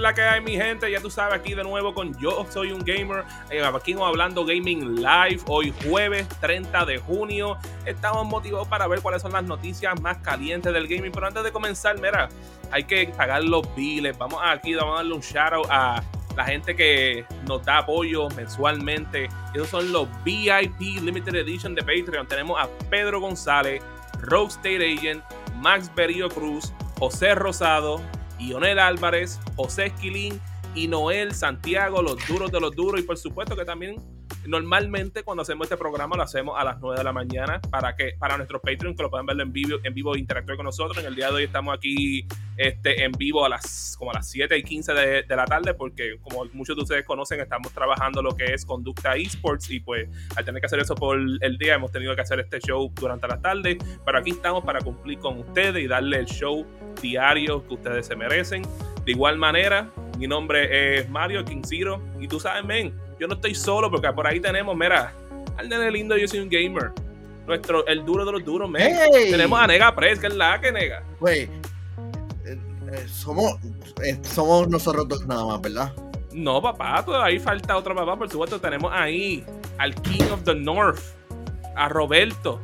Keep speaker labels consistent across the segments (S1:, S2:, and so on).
S1: es la que hay, mi gente? Ya tú sabes, aquí de nuevo con Yo Soy un Gamer. Eh, aquí hablando Gaming Live. Hoy jueves 30 de junio. Estamos motivados para ver cuáles son las noticias más calientes del gaming. Pero antes de comenzar, mira, hay que pagar los biles. Vamos aquí, vamos a darle un shout out a la gente que nos da apoyo mensualmente. Esos son los VIP Limited Edition de Patreon. Tenemos a Pedro González, Rogue State Agent, Max Berio Cruz, José Rosado, Ionel Álvarez, José Esquilín y Noel Santiago, los duros de los duros. Y por supuesto que también normalmente cuando hacemos este programa lo hacemos a las 9 de la mañana para que para nuestros Patreon que lo puedan ver en vivo, en vivo e interactuar con nosotros. En el día de hoy estamos aquí este, en vivo a las como a las 7 y 15 de, de la tarde porque como muchos de ustedes conocen estamos trabajando lo que es conducta esports y pues al tener que hacer eso por el día hemos tenido que hacer este show durante la tarde. Pero aquí estamos para cumplir con ustedes y darle el show diario que ustedes se merecen. De igual manera, mi nombre es Mario Quinciro y tú sabes, men, yo no estoy solo porque por ahí tenemos, mira, al nene lindo, yo soy un gamer. Nuestro, el duro de los duros, men. Tenemos a Nega Press, que es la que nega.
S2: Güey, eh, eh, somos, eh, somos nosotros dos nada más, ¿verdad?
S1: No, papá, todavía falta otro papá, por supuesto. Tenemos ahí al King of the North, a Roberto.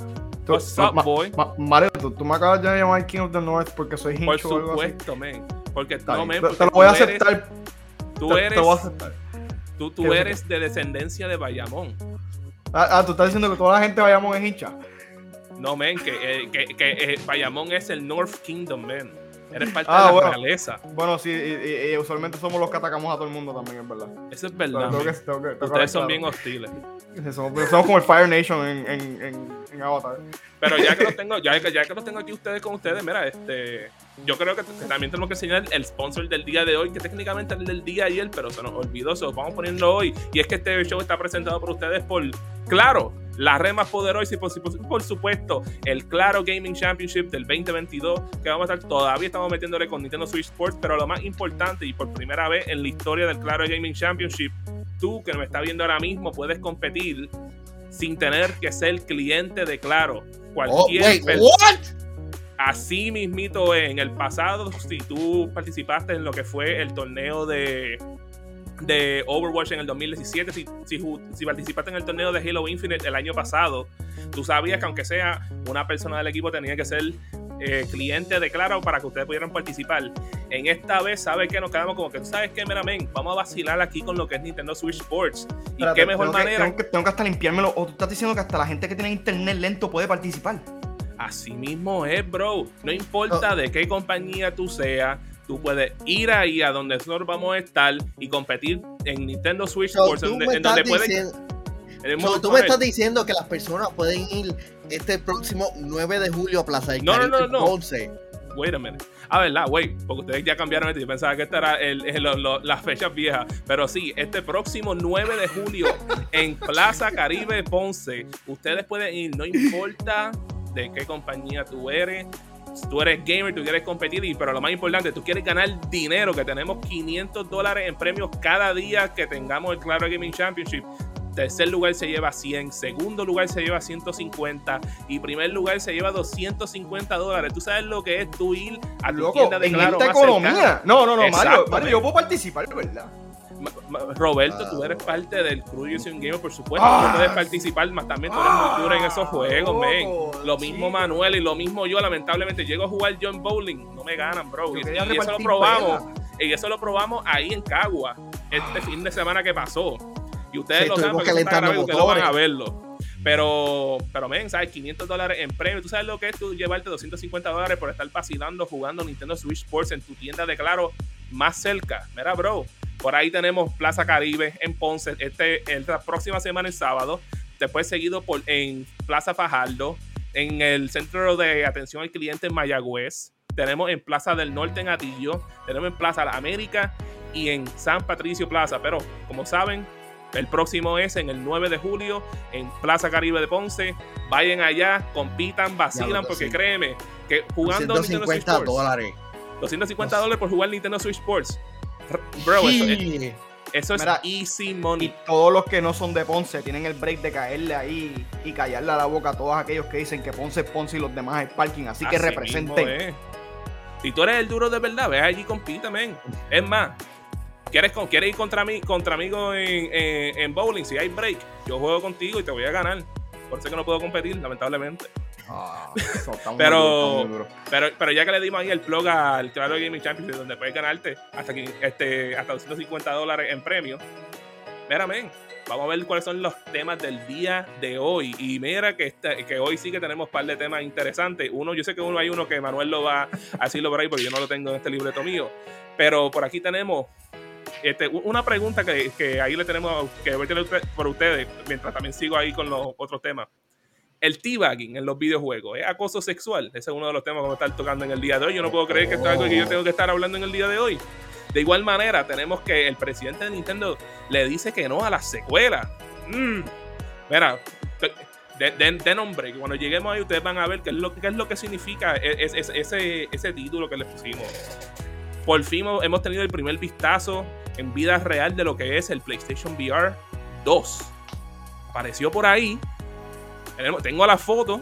S3: What's up, boy? Mario, ¿tú, me acabas de llamar King of the North porque soy hincho
S1: Por supuesto, men. Porque, no, men,
S3: te, lo voy a aceptar.
S1: tú eres. Tú, tú eres de descendencia de Bayamón.
S3: Ah, ah, tú estás diciendo que toda la gente de Bayamón es hincha.
S1: No, men, que, eh, que, que eh, Bayamón es el North Kingdom, men. Eres parte ah, de la
S3: bueno,
S1: realeza.
S3: Bueno, sí, y, usualmente somos los que atacamos a todo el mundo también, es verdad.
S1: Eso es verdad. Ustedes son bien hostiles.
S3: Somos, como el Fire Nation en, en, en, Avatar.
S1: Pero ya que lo tengo, ya, ya que lo tengo aquí ustedes con ustedes, mira, este yo creo que, también tenemos que enseñar el sponsor del día de hoy, que técnicamente es el del día ayer, pero se nos olvidó, se lo vamos poniendo hoy. Y es que este show está presentado por ustedes por, claro, la red más poderosa y por, por, supuesto el Claro Gaming Championship del 2022 que vamos a estar todavía estamos metiéndole con Nintendo Switch Sports pero lo más importante y por primera vez en la historia del Claro Gaming Championship tú que nos estás viendo ahora mismo puedes competir sin tener que ser cliente de Claro. Cualquier
S2: oh,
S1: Así mismito en el pasado, si tú participaste en lo que fue el torneo de, de Overwatch en el 2017, si, si, participaste en el torneo de Halo Infinite el año pasado, tú sabías que aunque sea una persona del equipo tenía que ser eh, cliente de Claro para que ustedes pudieran participar. En esta vez, ¿sabes que Nos quedamos como que, ¿tú sabes qué, men? Vamos a vacilar aquí con lo que es Nintendo Switch Sports. ¿Y qué mejor manera?
S3: tengo, que, tengo que hasta limpiármelo. O tú estás diciendo que hasta la gente que tiene internet lento puede participar.
S1: Así mismo es, bro. No importa de qué compañía tú seas, tú puedes ir ahí a donde nosotros vamos a estar y competir en Nintendo Switch Sports, en, donde pueden...
S2: tú me estás diciendo que las personas pueden ir este próximo 9 de julio a Plaza del
S1: No, no, no, no. Wait a minute. Ah, verdad, wait, porque ustedes ya cambiaron esto. Yo pensaba que esta era el, las fechas viejas. Pero sí, este próximo 9 de julio en Plaza Caribe Ponce, ustedes pueden ir, no importa de qué compañía tú eres. Tú eres gamer, tú quieres competir, y, pero lo más importante, tú quieres ganar dinero, que tenemos 500 dólares en premios cada día que tengamos el Claro Gaming Championship. Tercer lugar se lleva 100, segundo lugar se lleva 150 y primer lugar se lleva 250 dólares. ¿Tú sabes lo que es tú ir a tu tienda de Claro
S3: esta economía? No, no, no, Mario, Mario, yo puedo participar, ¿verdad?
S1: Roberto, tú eres parte del crew Using Gamer, por supuesto. tú puedes participar, más también tú eres muy duro en esos juegos, men. Lo mismo Manuel y lo mismo yo, lamentablemente, llego a jugar John Bowling, no me ganan, bro. Y, eso lo probamos. Y eso lo probamos ahí en Cagua, este fin de semana que pasó. Y ustedes lo saben, porque ustedes van a verlo. Pero, pero, men, ¿sabes? 500 dólares en premio. ¿Tú sabes lo que es tú llevarte 250 dólares por estar vacilando jugando Nintendo Switch Sports en tu tienda de Claro más cerca? Mira, bro, por ahí tenemos Plaza Caribe en Ponce, este, esta próxima semana, el sábado. Después seguido por, en Plaza Fajardo, en el Centro de Atención al Cliente en Mayagüez. Tenemos en Plaza del Norte en Atillo. Tenemos en Plaza La América y en San Patricio Plaza. Pero como saben, el próximo es en el 9 de julio en Plaza Caribe de Ponce. Vayan allá, compitan, vacilan, porque créeme que jugando
S2: 250 dólares.
S1: 250 dólares por jugar Nintendo Switch Sports. Bro, eso es, easy money.
S3: Y todos los que no son de Ponce tienen el break de caerle ahí y callarle a la boca a todos aquellos que dicen que Ponce es Ponce y los demás es parking. Así, que representen.
S1: Si tú eres el duro de verdad, ve allí compita, men. Es más, ¿Quieres, ¿Quieres ir contra mí, contra amigos en, en, bowling? Si hay break, yo juego contigo y te voy a ganar. Por eso que no puedo competir, lamentablemente. Ah, pero, pero, pero ya que le dimos ahí el plug al Claro Gaming Championship, donde puedes ganarte hasta, este, hasta 250 dólares en premio. Mira, men, vamos a ver cuáles son los temas del día de hoy. Y mira que, este, que hoy sí que tenemos un par de temas interesantes. Uno, yo sé que uno hay uno que Manuel lo va a decirlo por ahí porque yo no lo tengo en este libreto mío. Pero por aquí tenemos este, una pregunta que, que, ahí le tenemos que ver por ustedes, mientras también sigo ahí con los otros temas. El teabagging en los videojuegos, ¿es acoso sexual? Ese es uno de los temas que vamos a estar tocando en el día de hoy. Yo no puedo creer que esto es algo que yo tengo que estar hablando en el día de hoy. De igual manera, tenemos que el presidente de Nintendo le dice que no a la secuela. Mm. Mira, de, nombre, que cuando lleguemos ahí ustedes van a ver qué es lo, qué es lo que significa e, ese, ese título que le pusimos. Por fin hemos tenido el primer vistazo en vida real de lo que es el PlayStation VR 2. Apareció por ahí. Tengo la foto.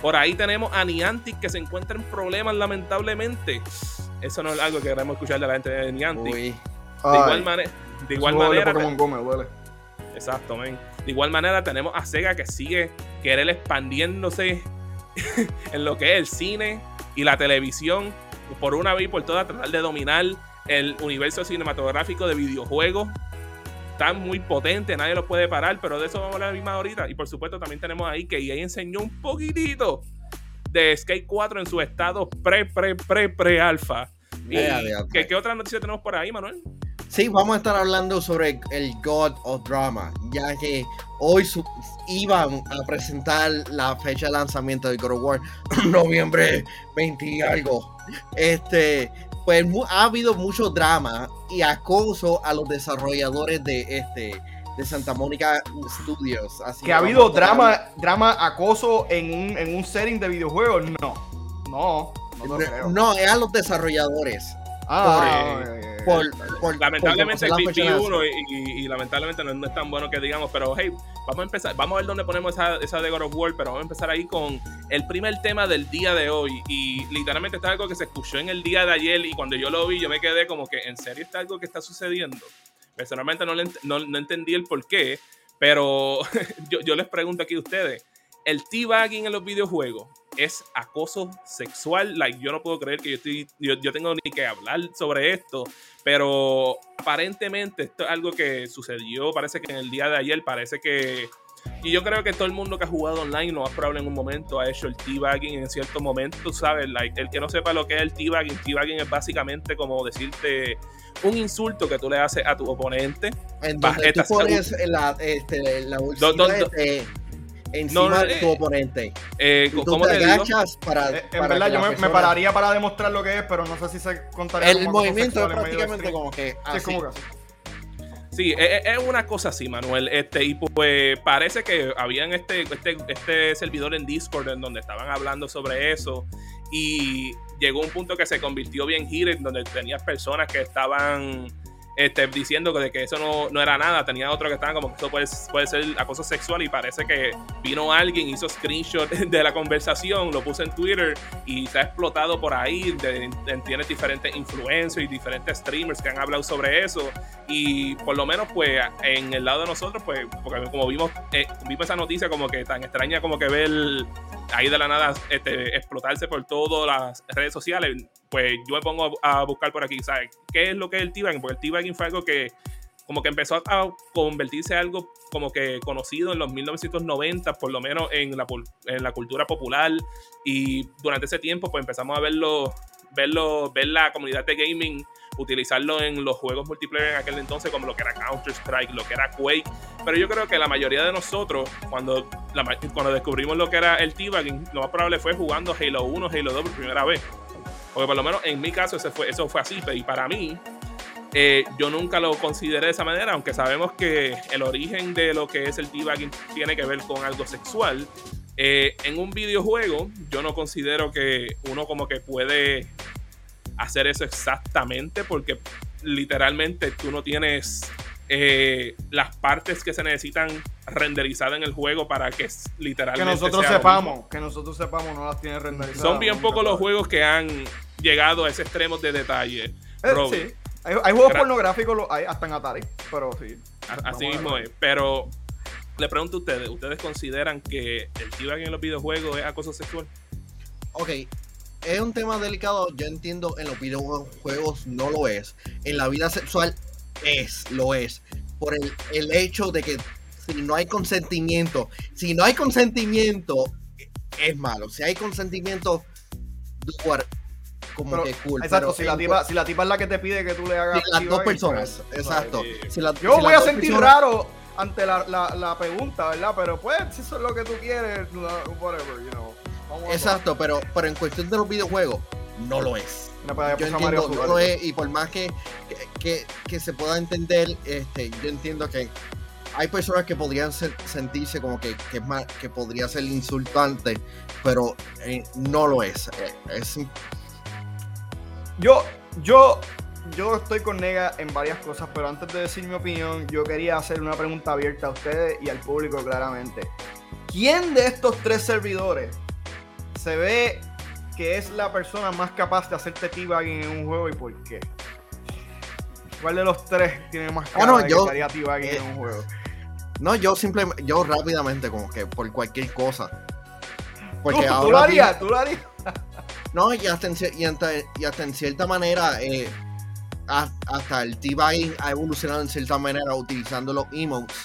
S1: Por ahí tenemos a Niantic que se encuentra en problemas, lamentablemente. Eso no es algo que queremos escuchar de la gente de Niantic. De igual, manera. de igual manera. Exacto, De igual manera, tenemos a Sega que sigue querer expandiéndose en lo que es el cine y la televisión por una vez y por todas, tratar de dominar el universo cinematográfico de videojuegos. Está muy potente, nadie lo puede parar, pero de eso vamos a hablar misma ahorita. Y por supuesto también tenemos ahí que EA enseñó un poquitito de Skate 4 en su estado pre, pre, pre, pre alfa. ¿qué, ¿Qué otra noticia tenemos por ahí, Manuel?
S2: Sí, vamos a estar hablando sobre el God of Drama, ya que hoy iban a presentar la fecha de lanzamiento de God of War, noviembre 20 y algo. Este, pues ha habido mucho drama y acoso a los desarrolladores de este de Santa Mónica Studios.
S3: Así que ha habido drama, drama, acoso en un, en un setting de videojuegos. No, no,
S2: no, creo. no es a los desarrolladores.
S1: Ah, por, lamentablemente el uno y, lamentablemente no, es tan bueno que digamos, pero hey, vamos a empezar, vamos a ver dónde ponemos esa, esa de God of War, pero vamos a empezar ahí con el primer tema del día de hoy y literalmente está algo que se escuchó en el día de ayer y cuando yo lo vi yo me quedé como que en serio está algo que está sucediendo. Personalmente no, no, entendí el por qué, pero yo, yo les pregunto aquí a ustedes, el teabagging en los videojuegos es acoso sexual. Like, yo no puedo creer que yo, estoy, yo, tengo ni que hablar sobre esto, pero aparentemente esto es algo que sucedió, parece que en el día de ayer, parece que... Y yo creo que todo el mundo que ha jugado online, lo más probable en un momento, ha hecho el teabagging en cierto momento, ¿sabes? Like, el que no sepa lo que es el teabagging, teabagging es básicamente como decirte un insulto que tú le haces a tu oponente.
S2: En donde tú pones la, este, la encima de tu eh, oponente.
S1: Eh, ¿Cómo te, agachas
S3: para, eh, En verdad, yo me, pararía para demostrar lo que es, pero no sé si se contaría.
S2: El movimiento es prácticamente como que. Así. Es como que
S1: Sí, es, una cosa así, Manuel. Este, y pues parece que habían este, este, este servidor en Discord en donde estaban hablando sobre eso. Y llegó un punto que se convirtió bien heated, donde tenías personas que estaban este, diciendo que, que eso no, no, era nada. Tenía otro que estaban como que eso puede, puede ser acoso sexual y parece que vino alguien, hizo screenshot de la conversación, lo puso en Twitter y se ha explotado por ahí. tiene diferentes influencers y diferentes streamers que han hablado sobre eso. Y por lo menos, pues, en el lado de nosotros, pues, porque como vimos, eh, vimos esa noticia como que tan extraña como que ver ahí de la nada este, explotarse por todas las redes sociales pues yo me pongo a, buscar por aquí, ¿sabes? ¿Qué es lo que es el T-Bagging? Porque el T-Bagging fue algo que como que empezó a convertirse en algo como que conocido en los 1990, por lo menos en la, en la cultura popular. Y durante ese tiempo, pues empezamos a verlo, verlo, ver la comunidad de gaming utilizarlo en los juegos multiplayer en aquel entonces, como lo que era Counter-Strike, lo que era Quake. Pero yo creo que la mayoría de nosotros, cuando, cuando descubrimos lo que era el T-Bagging, lo más probable fue jugando Halo 1, Halo 2 por primera vez. Porque por lo menos en mi caso fue, eso fue así. Y para mí, eh, yo nunca lo consideré de esa manera, aunque sabemos que el origen de lo que es el debugging tiene que ver con algo sexual. Eh, en un videojuego, yo no considero que uno como que puede hacer eso exactamente, porque literalmente tú no tienes eh, las partes que se necesitan renderizadas en el juego para que literalmente.
S3: Que nosotros sepamos, que nosotros sepamos, no las tiene renderizadas.
S1: Son bien pocos los juegos que han llegado a ese extremo de detalle.
S3: Eh, Hay, hay juegos
S1: Gra-
S3: pornográficos, lo- hay hasta en Atari, pero sí.
S1: A- Así mismo es. Pero le pregunto a ustedes, ¿ustedes consideran que el teabag en los videojuegos es acoso sexual?
S2: Ok, es un tema delicado, yo entiendo en los videojuegos no lo es. En la vida sexual es, lo es. Por el, el hecho de que si no hay consentimiento, si no hay consentimiento, es malo. Si hay consentimiento, como
S3: Pero,
S2: que cool.
S3: Exacto,
S2: pero
S3: si la, tipa, si la tipa es la que te pide que tú le hagas.
S2: si las dos personas,
S3: pues,
S2: exacto. Si la-
S3: Yo
S2: si
S3: voy a sentir
S2: personas-
S3: raro ante la, la, la pregunta, ¿verdad? Pero pues, si eso es lo que tú quieres, whatever, you know. Vamos
S2: Exacto, pero, pero en cuestión de los videojuegos, no lo es. Yo entiendo, no
S3: Sudar.
S2: lo es, y por más que, que, que- que se pueda entender, este, yo entiendo que hay personas que podrían ser- sentirse como que, que es más, que podría ser insultante, pero eh, no lo es. Eh, es
S3: Yo, yo, yo estoy con Nega en varias cosas, pero antes de decir mi opinión, yo quería hacer una pregunta abierta a ustedes y al público claramente. ¿Quién de estos tres servidores se ve que es la persona más capaz de hacerte teabagging en un juego y por qué? ¿Cuál de los tres tiene más cara
S2: Bueno,
S3: de
S2: yo-
S3: que teabagging
S2: eh,
S3: en un juego?
S2: no, yo simplemente, yo rápidamente, como que por cualquier cosa. Porque
S3: ¿Tú, tú
S2: ahora
S3: lo
S2: mismo-
S3: harías? ¿Tú lo harías?
S2: No, y hasta en, y hasta- y hasta en cierta manera, eh, ha- hasta el T-Buying ha evolucionado en cierta manera utilizando los emotes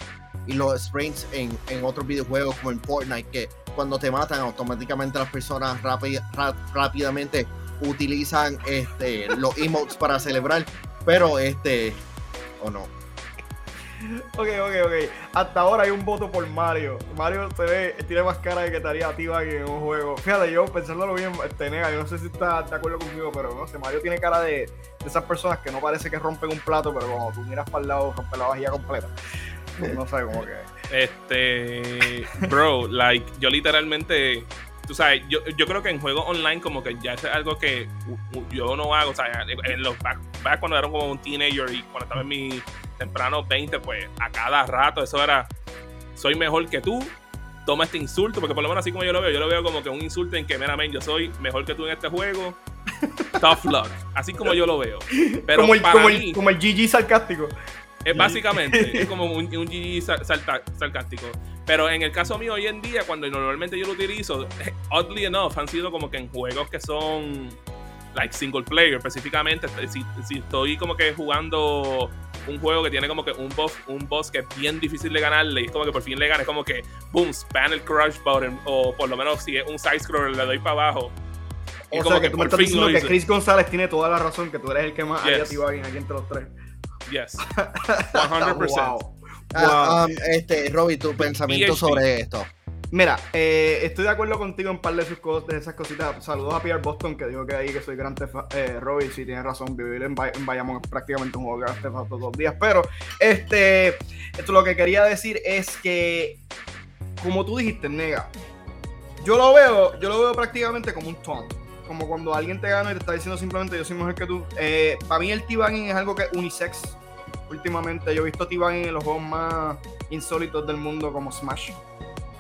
S2: y los sprays en, en otros videojuegos como en Fortnite, que cuando te matan automáticamente las personas rápidamente utilizan este, los emotes para celebrar, pero este, o no.
S3: Ok, ok, ok. Hasta ahora hay un voto por Mario. Mario se ve, tiene más cara de que te haría teabagging en un juego. Fíjate, yo pensándolo bien, este, nega, yo no sé si estás de acuerdo conmigo, pero no sé, Mario tiene cara de, de esas personas que no parece que rompen un plato, pero cuando tú miras para el lado, rompe la vajilla completa. No sé, como que...
S1: Este, bro, like, yo literalmente, tú sabes, yo, yo creo que en juegos online como que ya es algo que yo no hago, o sea, en los back, back cuando era como un teenager y cuando estaba en mi temprano 20, pues a cada rato eso era, soy mejor que tú, toma este insulto, porque por lo menos así como yo lo veo, yo lo veo como que un insulto en que, mira, men, yo soy mejor que tú en este juego, tough luck, así como yo lo veo. Pero
S3: como, el,
S1: para
S3: como,
S1: mí,
S3: el, como el GG sarcástico.
S1: Es básicamente, es como un, un GG sarcástico. Pero en el caso mío hoy en día, cuando normalmente yo lo utilizo, oddly enough, han sido como que en juegos que son like single player, específicamente. Si, si estoy como que jugando un juego que tiene como que un boss, un boss que es bien difícil de ganarle, y es como que por fin le gana, es como que boom, spam el crush button, o por lo menos si es un side scroller le doy para abajo. Y
S3: O
S1: como
S3: sea, que tú me
S1: por
S3: estás
S1: fin
S3: diciendo que. Chris González tiene toda la razón, que tú eres el que más
S1: Yes.
S3: teabagging aquí entre los tres.
S1: Yes. 100%.
S3: Wow.
S2: Ah,
S3: Wow.
S2: um, este, Robbie, tu pensamiento
S1: PhD.
S2: sobre esto.
S3: Mira, eh, estoy de acuerdo contigo en par de, sus cosas, de esas cositas. Saludos a Pierre Boston, que dijo que ahí que soy gran tefa. Eh, Robbie, sí, tiene razón. Vivir en, Bay- en Bayamón es prácticamente un juego que Tefa todos los días. Pero, este, esto lo que quería decir es que, como tú dijiste, nega, yo lo veo, yo lo veo prácticamente como un taunt. Como cuando alguien te gana y te está diciendo simplemente yo soy mejor que tú. Eh, para mí el T-Bagging es algo que es unisex. Últimamente yo he visto T-Bagging en los juegos más insólitos del mundo como Smash.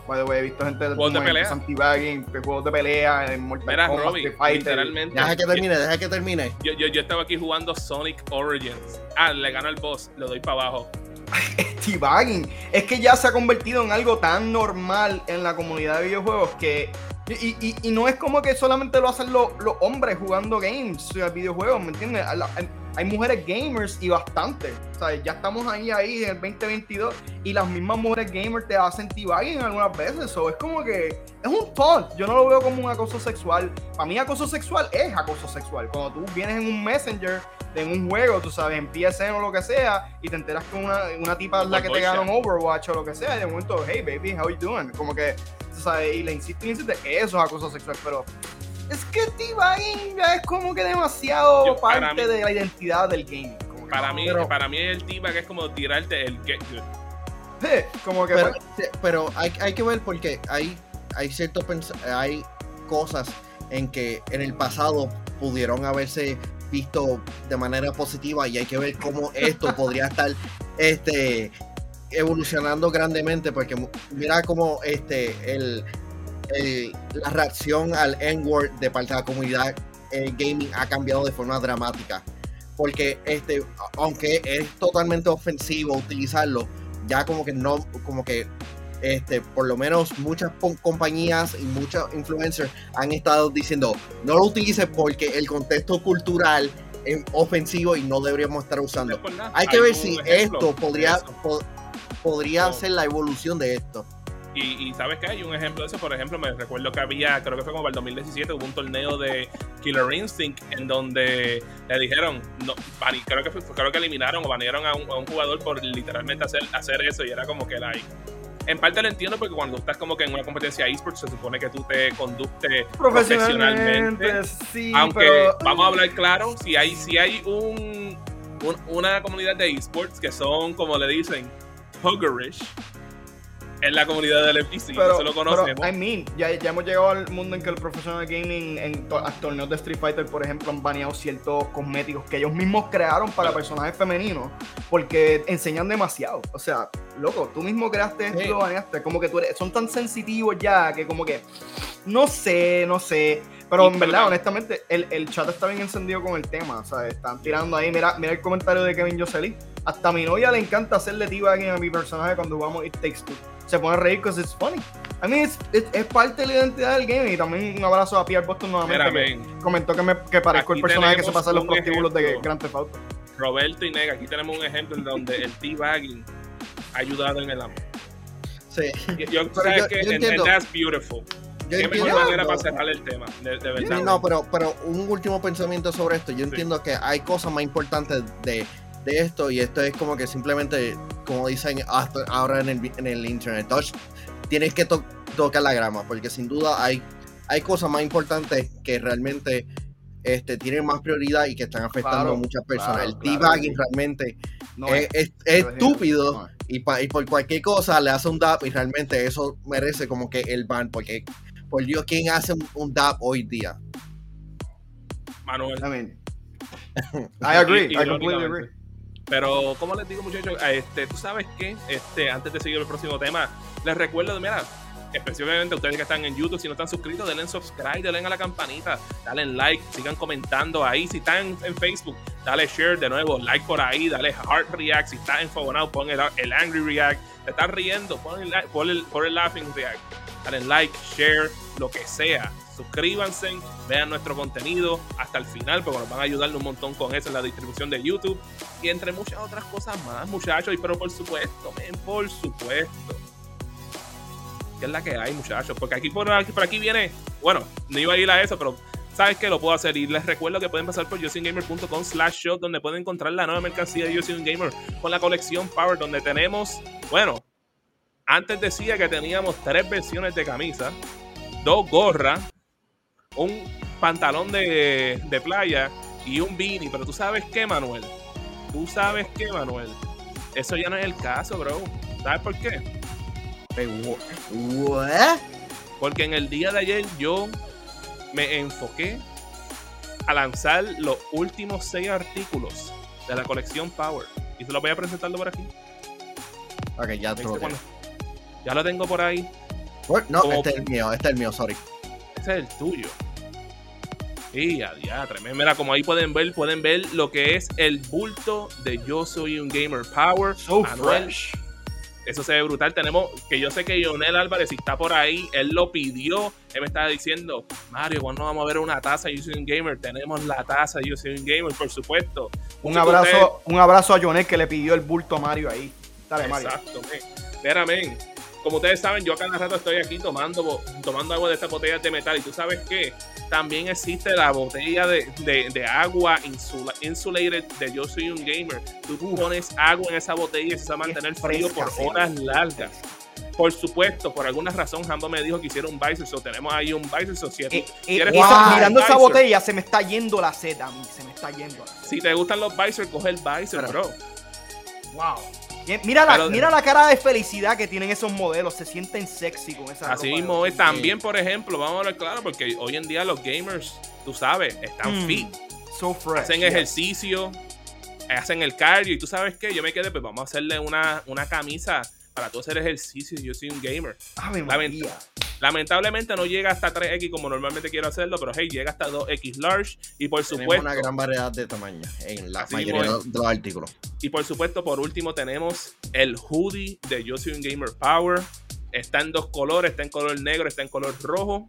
S3: By the way, he visto gente
S1: Juegos de pelea.
S3: Anti-Bagging, que juegos de pelea, en Mortal
S1: Mira,
S3: Kombat,
S1: Robbie,
S3: Street Fighter.
S1: literalmente.
S2: Deja que termine, deja que termine.
S1: Yo, yo, yo estaba aquí jugando Sonic Origins. Ah, le gano al boss, le doy para abajo.
S3: T-Bagging. Es que ya se ha convertido en algo tan normal en la comunidad de videojuegos que. Y, y- y no es como que solamente lo hacen los, los hombres jugando games, videojuegos, ¿me entiendes? Hay, mujeres gamers y bastante. O sea, ya estamos ahí, ahí en el 2022 y las mismas mujeres gamers te hacen T-Bagging algunas veces. O es como que es un taunt. Yo no lo veo como un acoso sexual. Para mí, acoso sexual es acoso sexual. Cuando tú vienes en un Messenger en un juego, tú sabes, en PSN o lo que sea, y te enteras que una, una tipa es la que te ganó en Overwatch o lo que sea, y de momento, hey baby, how you doing? Como que, sabes, y le insiste y le insiste, eso es acoso sexual, pero es que ya es como que demasiado
S1: Yo,
S3: parte
S1: mí-
S3: de la identidad del gaming. Que,
S1: Para mí,
S2: Pero-
S1: para mí el teabag es como tirarte el get good.
S3: Sí, como que
S2: Pero,
S3: pues,
S2: pero hay, hay que ver porque hay, hay ciertos pens- hay cosas en que en el pasado pudieron haberse visto de manera positiva y hay que ver cómo esto podría estar este evolucionando grandemente porque mira cómo este el, el- la reacción al N-word de parte de la comunidad eh, gaming ha cambiado de forma dramática. Porque este, aunque es totalmente ofensivo utilizarlo, ya como que no, como que este, por lo menos muchas compañías y muchos influencers han estado diciendo no lo utilices porque el contexto cultural es ofensivo y no deberíamos estar usando. Hay que ver si esto podría, podría ser la evolución de esto.
S1: Y, sabes que hay un ejemplo de eso, por ejemplo, me recuerdo que había, creo que fue como para el 2017, hubo un torneo de Killer Instinct en donde le dijeron, no, creo que creo que eliminaron o banearon a un, jugador por literalmente hacer, hacer eso y era como que like en parte lo entiendo porque cuando estás como que en una competencia esports se supone que tú te conductes profesionalmente. Sí, aunque vamos a hablar claro, si hay, si hay un, una comunidad de esports que son, como le dicen, huggerish, en la comunidad del FTC, pero, lo conocemos.
S3: I mean, ya, ya, hemos llegado al mundo en que el profesional gaming en torneos de Street Fighter, por ejemplo, han baneado ciertos cosméticos que ellos mismos crearon para personajes femeninos porque enseñan demasiado. O sea, loco, tú mismo creaste esto y lo baneaste. Como que tú eres, son tan sensitivos ya que como que no sé, no sé. Pero en verdad, honestamente, el, el, chat está bien encendido con el tema. O sea, están tirando ahí. Mira, mira el comentario de Kevin Jocelyn. Hasta a mi novia le encanta hacerle t a mi personaje cuando jugamos It Takes Two se pone a reír because it's funny. I mean, es, parte de la identidad del game y también un abrazo a Pierre Boston nuevamente que comentó que, me, que parezco el personaje que se pasa en los prostíbulos de Grand Theft Auto.
S1: Roberto y Nega, aquí tenemos un ejemplo en donde el T-Bagging ha ayudado en el amor. Sí. Yo, creo que entiendo. that's beautiful. Yo Qué mejor manera para cerrar el tema, de, verdad.
S2: no, pero, pero un último pensamiento sobre esto. Yo entiendo que hay cosas más importantes de de esto y esto es como que simplemente, como dicen hasta ahora en el, en el internet, touch, tienes que tocar la grama, porque sin duda hay, hay cosas más importantes que realmente este, tienen más prioridad y que están afectando a muchas personas. el debugging realmente es, estúpido y, y, por cualquier cosa le hace un DAP y realmente eso merece como que el ban, porque por Dios, ¿quién hace un, DAP hoy día?
S1: Manuel. I,
S3: I agree, I completely agree.
S1: Pero, como les digo, muchachos, este, tú sabes que, este, antes de seguir el próximo tema, les recuerdo, mira, especialmente ustedes que están en YouTube, si no están suscritos, denle subscribe, denle a la campanita, dale like, sigan comentando ahí. Si están en Facebook, dale share de nuevo, like por ahí, dale heart react. Si estás enfogonado, pon el, angry react. Te estás riendo, pon el, pon el, pon el laughing react. Dale like, share, lo que sea suscríbanse, vean nuestro contenido hasta el final, porque nos van a ayudar un montón con eso en la distribución de YouTube y entre muchas otras cosas más, muchachos. Y pero por supuesto, por supuesto. ¿Qué es la que hay, muchachos? Porque aquí por, aquí por aquí viene, bueno, no iba a ir a eso, pero sabes que lo puedo hacer. Y les recuerdo que pueden pasar por yosingamer.com slash shop, donde pueden encontrar la nueva mercancía de Yosin Gamer con la colección Power, donde tenemos, bueno, antes decía que teníamos tres versiones de camisa, dos gorras, un pantalón de, playa y un beanie. Pero tú sabes qué, Manuel. Tú sabes qué, Manuel. Eso ya no es el caso, bro. ¿Sabes por qué? Porque en el día de ayer yo me enfoqué a lanzar los últimos seis artículos de la colección Power. Y se los voy a presentar por aquí.
S2: Ok, ya.
S1: Ya lo tengo por ahí.
S2: No, este es el mío, este es el mío, sorry.
S1: Este es el tuyo. Y a Mira, como ahí pueden ver, pueden ver lo que es el bulto de Yo Soy un Gamer Power.
S3: So fresh.
S1: Eso se ve brutal. Tenemos que yo sé que Lionel Álvarez, si está por ahí, él lo pidió. Él me estaba diciendo, Mario, cuando vamos a ver una taza Yo Soy un Gamer? Tenemos la taza Yo Soy un Gamer, por supuesto.
S3: Un abrazo, un abrazo a Lionel que le pidió el bulto a Mario ahí. Dale, Mario.
S1: Exacto, Espérame como ustedes saben, yo cada rato estoy aquí tomando, tomando agua de estas botellas de metal. Y tú sabes que también existe la botella de, de, agua insulated de Yo Soy un Gamer. Tú pones agua en esa botella y se va a mantener frío por horas largas. Por supuesto, por alguna razón, Hambo me dijo que hiciera un so tenemos ahí un visor. So si, eh,
S3: eh, mirando esa botella, se me está yendo la sed a mí, se me está yendo la
S1: Si te gustan los visors, coge el visor, bro.
S3: Wow. Mira la, mira la cara de felicidad que tienen esos modelos, se sienten sexy con esa
S1: Así mismo es. También, por ejemplo, vamos a ver claro, porque hoy en día los gamers, tú sabes, están mm, fit.
S3: So fresh,
S1: hacen ejercicio, hacen el cardio. Y tú sabes qué, yo me quedé, pues vamos a hacerle una, una camisa para tú hacer ejercicio. Yo soy un gamer.
S3: la,
S1: Lamentablemente no llega hasta 3X como normalmente quiero hacerlo, pero hey, llega hasta 2X large y por
S2: Tenemos
S1: supuesto
S2: una gran variedad de tamaños en la mayoría de los artículos.
S1: y por supuesto por último tenemos el hoodie de Yo Soy un Gamer Power. Está en dos colores, está en color negro, está en color rojo.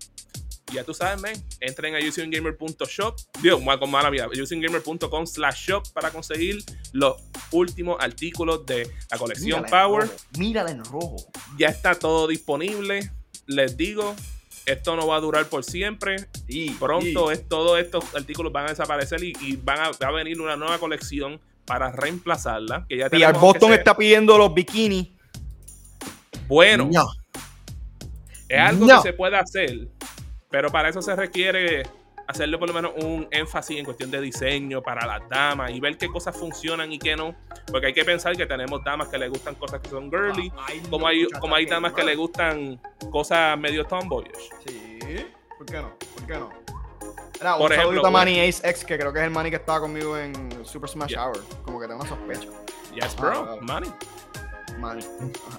S1: Ya tú sabes, men, entren a yosoyungamer.shop, digo, con mala vida, yosoyungamer.com slash shop para conseguir los últimos artículos de la colección
S3: Mírala en
S1: Power.
S3: rojo, Mírala en rojo.
S1: Ya está todo disponible. Les digo, esto no va a durar por siempre.
S3: Y
S1: Pronto es, todos estos artículos van a desaparecer y, y van a, va a venir una nueva colección para reemplazarla. Que ya
S3: PR
S1: tenemos,
S3: Boston está pidiendo los bikinis.
S1: Bueno,
S2: No,
S1: es algo
S2: No.
S1: que se puede hacer, pero para eso se requiere hacerle por lo menos un énfasis en cuestión de diseño para las damas y ver qué cosas funcionan y qué no. Porque hay que pensar que tenemos damas que le gustan cosas que son girly, como hay, como hay damas que le gustan cosas medio tomboyish.
S3: Sí. ¿Por qué no? ¿Por qué no? Mira, un
S1: Por ejemplo,
S3: a
S1: bueno.
S3: Manny Ace X, que creo que es el Manny que estaba conmigo en Super Smash
S1: Yeah.
S3: Hour. Como que tengo una sospecha.
S1: Yes,
S3: Ah,
S1: bro,
S3: ah.
S1: money.
S3: Manny. Ajá.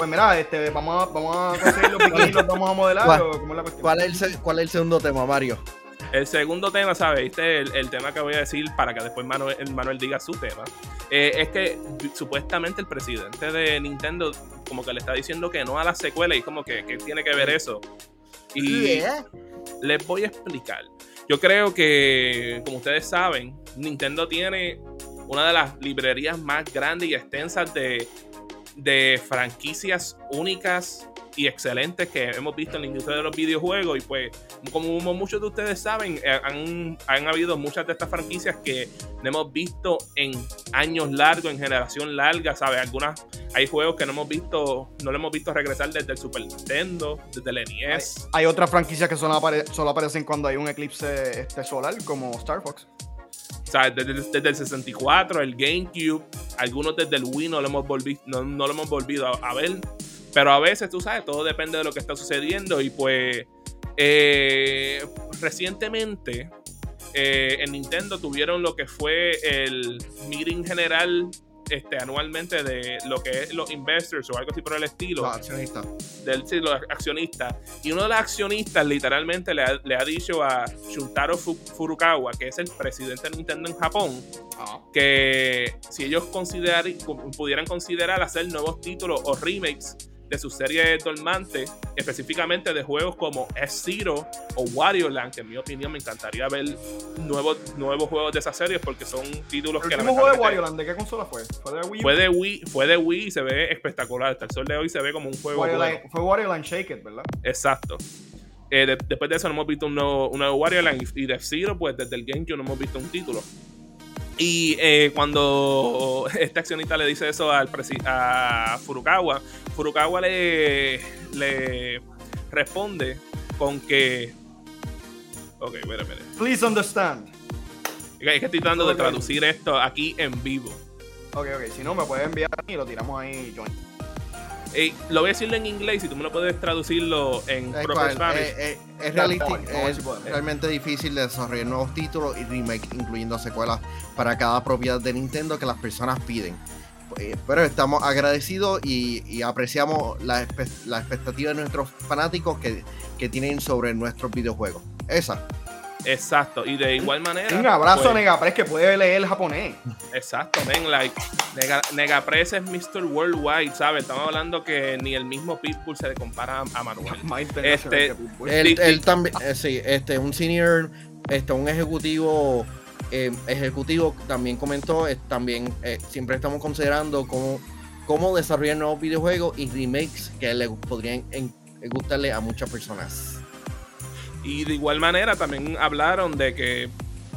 S3: Pues mira, este, vamos, a, vamos a conseguir los bikinis, los vamos a modelar
S2: ¿Cuál-
S3: o cómo es la cuestión.
S2: ¿cuál es, el, ¿cuál es el segundo tema, Mario?
S1: El segundo tema, ¿sabes? Este el, el tema que voy a decir para que después Manuel, Manuel diga su tema. Eh, es que supuestamente el presidente de Nintendo como que le está diciendo que no a la secuela y como que, que tiene que ver eso. Y
S2: Yeah.
S1: les voy a explicar. Yo creo que, como ustedes saben, Nintendo tiene una de las librerías más grandes y extensas de, de franquicias únicas y excelentes que hemos visto en la industria de los videojuegos. Y pues, como muchos de ustedes saben, eh, han, han habido muchas de estas franquicias que no hemos visto en años largos, en generación larga, ¿sabes? Algunas, hay juegos que no hemos visto, no lo hemos visto regresar desde el Super Nintendo, desde el E NES.
S3: Hay otras franquicias que solo, apare- solo aparecen cuando hay un eclipse este, solar, como Star Fox.
S1: O sea, desde, desde el 64, el GameCube, algunos desde el Wii no lo hemos, volvi- no, no lo hemos volvido a, a ver. Pero a veces, tú sabes, todo depende de lo que está sucediendo. Y pues, eh, recientemente, eh, en Nintendo tuvieron lo que fue el meeting general este, anualmente de lo que es los investors o algo así por el estilo
S2: Los accionistas.
S1: del sí, los accionistas. Y uno de los accionistas literalmente le ha, le ha dicho a Shuntaro Fu- Furukawa, que es el presidente de Nintendo en Japón, que si ellos considerar, pudieran considerar hacer nuevos títulos o remakes de sus series dormantes, específicamente de juegos como F-Zero o Wario Land, que en mi opinión me encantaría ver nuevos, nuevos juegos de esas series porque son títulos
S3: El
S1: que
S3: último juego de Wario Land, ¿de qué consola fue? ¿Fue de Wii
S1: fue de Wii, fue de Wii y se ve espectacular. Hasta el sol de hoy se ve como un juego
S3: Wario
S1: bueno.
S3: Land- fue Wario Land Shake It, ¿verdad?
S1: Exacto. Eh, de- después de eso no hemos visto un nuevo, un nuevo Wario Land y, y de Zero, pues desde el GameCube no hemos visto un título. Y eh, cuando este accionista le dice eso al a Furukawa, Furukawa le, le responde con que... Ok, espera, espera.
S3: Please understand.
S1: Es que estoy tratando de traducir esto aquí en vivo.
S3: Ok, ok. Si no, me puedes enviar y lo tiramos ahí, Join.
S1: Eh, lo voy a decirlo en inglés y tú me lo puedes traducirlo en
S2: Es,
S1: proper
S2: cual,
S1: Spanish.
S2: eh, eh, es, realmente difícil de desarrollar nuevos títulos y remakes, incluyendo secuelas para cada propiedad de Nintendo que las personas piden. Eh, Pero estamos agradecidos y, y apreciamos la, la expectativa de nuestros fanáticos que, que tienen sobre nuestros videojuegos. Esa.
S1: Exacto. Y de igual manera.
S3: Un abrazo a
S1: pues,
S3: Negapress que puede leer japonés.
S1: Exacto, men, like, Nega, Negapress es Mr. Worldwide, ¿sabes? Estamos hablando que ni el mismo Pitbull se le compara a, a Manuel. Este-.
S2: Él, también, eh, sí, este, un senior, este, un ejecutivo, eh, ejecutivo también comentó, eh, también eh, siempre estamos considerando cómo, cómo desarrollar nuevos videojuegos y remakes que le podrían gustarle a muchas personas.
S1: Y de igual manera también hablaron de que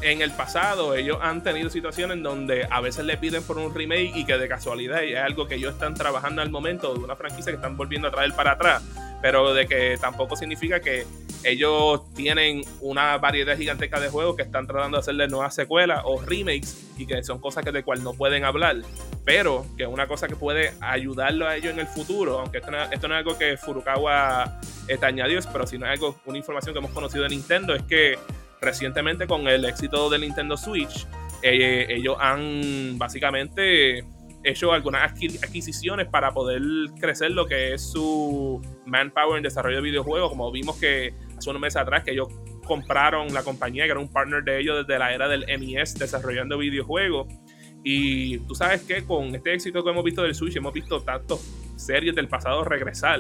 S1: en el pasado ellos han tenido situaciones donde a veces le piden por un remake y que de casualidad es algo que ellos están trabajando al momento de una franquicia que están volviendo a traer para atrás, pero de que tampoco significa que ellos tienen una variedad gigantesca de juegos que están tratando de hacerle nuevas secuelas o remakes y que son cosas que de cual no pueden hablar, pero que es una cosa que puede ayudarlo a ellos en el futuro, aunque esto no, esto no es algo que Furukawa este, añadió, pero si no es algo, una información que hemos conocido de Nintendo, es que recientemente con el éxito del Nintendo Switch, eh, ellos han básicamente hecho algunas adquisiciones para poder crecer lo que es su manpower en desarrollo de videojuegos, como vimos que hace unos meses atrás que ellos compraron la compañía, que era un partner de ellos desde la era del NES desarrollando videojuegos. Y tú sabes que con este éxito que hemos visto del Switch, hemos visto tantos series del pasado regresar.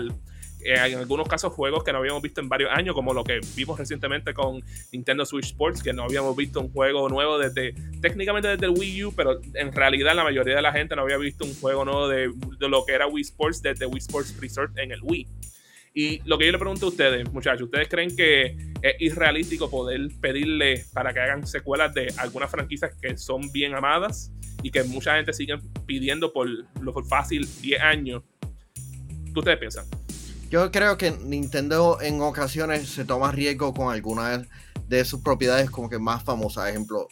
S1: Eh, en algunos casos juegos que no habíamos visto en varios años, como lo que vimos recientemente con Nintendo Switch Sports, que no habíamos visto un juego nuevo desde, técnicamente desde el Wii U, pero en realidad la mayoría de la gente no había visto un juego nuevo de, de lo que era Wii Sports desde Wii Sports Resort en el Wii. Y lo que yo le pregunto a ustedes, muchachos, ¿ustedes creen que es irrealístico poder pedirle para que hagan secuelas de algunas franquicias que son bien amadas y que mucha gente sigue pidiendo por lo fácil 10 años? ¿Qué ustedes piensan?
S2: Yo creo que Nintendo en ocasiones se toma riesgo con algunas de sus propiedades como que más famosas. Ejemplo,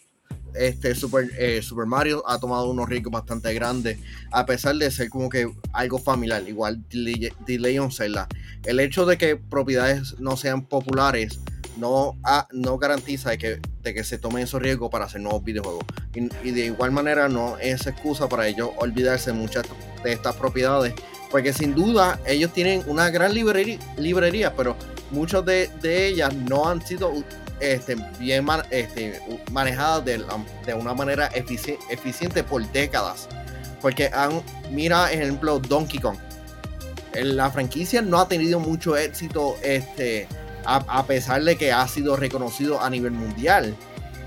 S2: este Super, eh, Super Mario ha tomado unos riesgos bastante grandes, a pesar de ser como que algo familiar, igual The Legend Zelda. El hecho de que propiedades no sean populares no, no garantiza de que, de que se tomen esos riesgos para hacer nuevos videojuegos. Y, de igual manera no es excusa para ellos olvidarse muchas de estas propiedades, porque sin duda ellos tienen una gran librería, librería pero muchas de, de ellas no han sido este, bien este, manejadas de, una manera eficiente por décadas. Porque mira, ejemplo, Donkey Kong. La franquicia no ha tenido mucho éxito este, a, pesar de que ha sido reconocido a nivel mundial.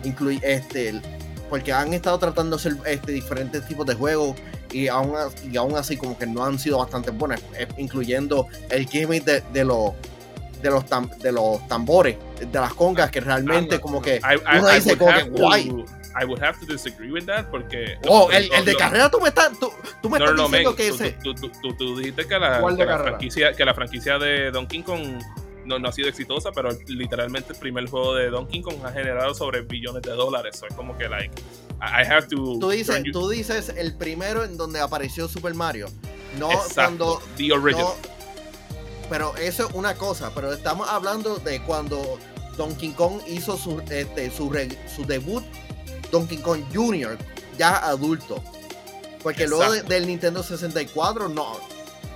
S2: Incluye, este, porque han estado tratando de hacer este, diferentes tipos de juegos y aún, y aún así como que no han sido bastante buenas, eh, incluyendo el gimmick de, de los de los, de los tambores, de las congas, que realmente como que
S1: uno dice como que guay. I would have to disagree with that porque.
S2: Oh, el, el de carrera tú me estás, tú, tú me estás diciendo que ese.
S1: Tú, tú, tú, dijiste que la, que la, franquicia, que la franquicia de Donkey Kong no, no, ha sido exitosa, pero literalmente el primer juego de Donkey Kong ha generado sobre billones de dólares. So, es como que, like, I have to.
S2: Tú dices, tú dices el primero en donde apareció Super Mario. No cuando.
S1: The original.
S2: Pero eso es una cosa, pero estamos hablando de cuando Donkey Kong hizo su, este, su, su debut, Donkey Kong Jr., ya adulto. Porque luego del Nintendo 64, no.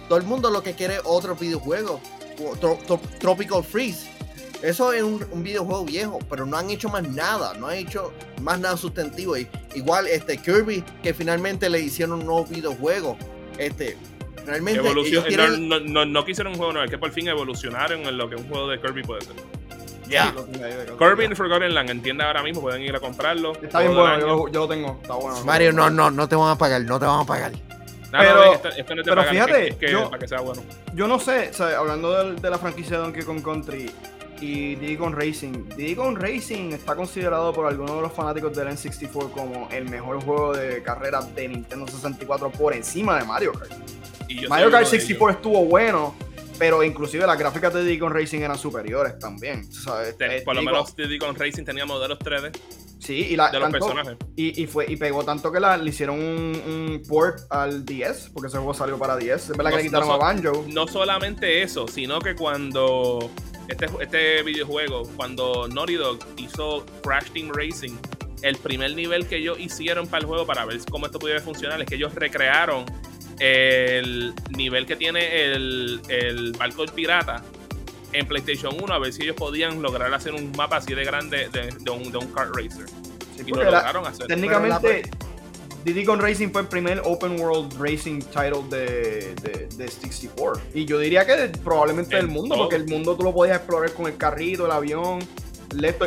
S2: Todo el mundo lo que quiere es otro videojuego. Tropical Freeze. Eso es un, videojuego viejo, pero no han hecho más nada, no han hecho más nada sustantivo. igual este Kirby, que finalmente le hicieron un nuevo videojuego. Este, Realmente.
S1: no, quisieron un juego nuevo, es que por fin evolucionaron en lo que un juego de Kirby puede ser. Ya. Kirby in Forgotten Land entienda ahora mismo, pueden ir a comprarlo.
S3: Está bien bueno, yo, lo tengo. Está bueno.
S2: Mario, no, no, no te van a pagar, no te van a pagar.
S3: pero, pero fíjate, yo, para que sea bueno. yo no sé, hablando de, de, la franquicia de Donkey Kong Country y Diddy Kong Racing, Diddy Kong Racing está considerado por algunos de los fanáticos del N64 como el mejor juego de carrera de Nintendo 64 por encima de Mario Kart. Mario Kart 64 estuvo bueno, pero inclusive las gráficas de Diddy Racing eran superiores también.
S1: Eh, por lo menos Diddy Racing tenía modelos 3D.
S3: Sí, y la, de los personajes. Y, fue, y pegó tanto que la, le hicieron un, port al 10, porque ese juego salió para 10. Es verdad que le quitaron a Banjo.
S1: No solamente eso, sino que cuando este, este videojuego, cuando Naughty Dog hizo Crash Team Racing, el primer nivel que ellos hicieron para el juego, para ver cómo esto pudiera funcionar, es que ellos recrearon el nivel que tiene el, el barco del pirata en PlayStation 1 a ver si ellos podían lograr hacer un mapa así de grande de, un, de un kart racer. y lo lograron hacer.
S3: Técnicamente, Diddy Kong Racing fue el primer open world racing title de, de, de 64. Y yo diría que probablemente del mundo, porque el mundo tú lo podías explorar con el carrito, el avión.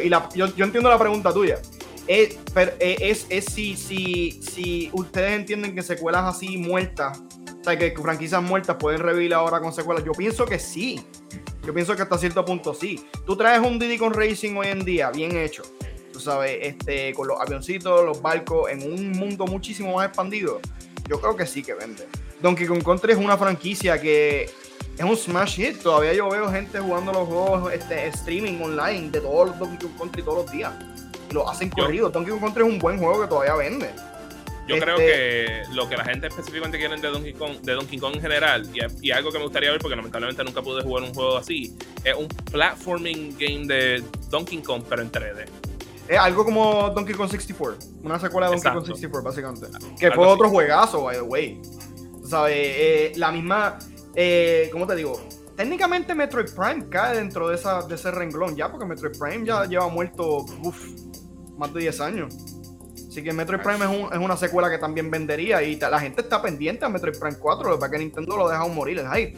S3: Y la, yo, yo entiendo la pregunta tuya es, pero eh, es, es si, si, si ustedes entienden que secuelas así muertas, o sea, que franquicias muertas pueden revivir ahora con secuelas. Yo pienso que sí. Yo pienso que hasta cierto punto sí. Tú traes un Diddy con Racing hoy en día, bien hecho. Tú sabes, este, con los avioncitos, los barcos, en un mundo muchísimo más expandido. Yo creo que sí que vende. Donkey Kong Country es una franquicia que es un smash hit. Todavía yo veo gente jugando los juegos este, streaming online de todos los Donkey Kong Country todos los días lo hacen corrido. Donkey Kong Country es un buen juego que todavía vende.
S1: Yo creo este que lo que la gente específicamente quiere de Donkey Kong, de Donkey Kong en general, y, algo que me gustaría ver, porque lamentablemente nunca pude jugar un juego así, es un platforming game de Donkey Kong, pero en 3D.
S3: Es algo como Donkey Kong 64. Una secuela de Donkey Kong
S1: Exacto.
S3: 64, básicamente. Que
S1: Algo
S3: fue
S1: así.
S3: otro juegazo, by the way. ¿Sabes? Eh, la misma. Eh, ¿Cómo te digo? Técnicamente Metroid Prime cae dentro de, esa, de ese renglón ya, porque Metroid Prime ya lleva muerto uf, más de 10 años. Así que Metroid Prime es, un- es una secuela que también vendería y ta- la gente está pendiente a Metroid Prime 4, lo que pasa es que Nintendo lo ha dejado morir, el hype.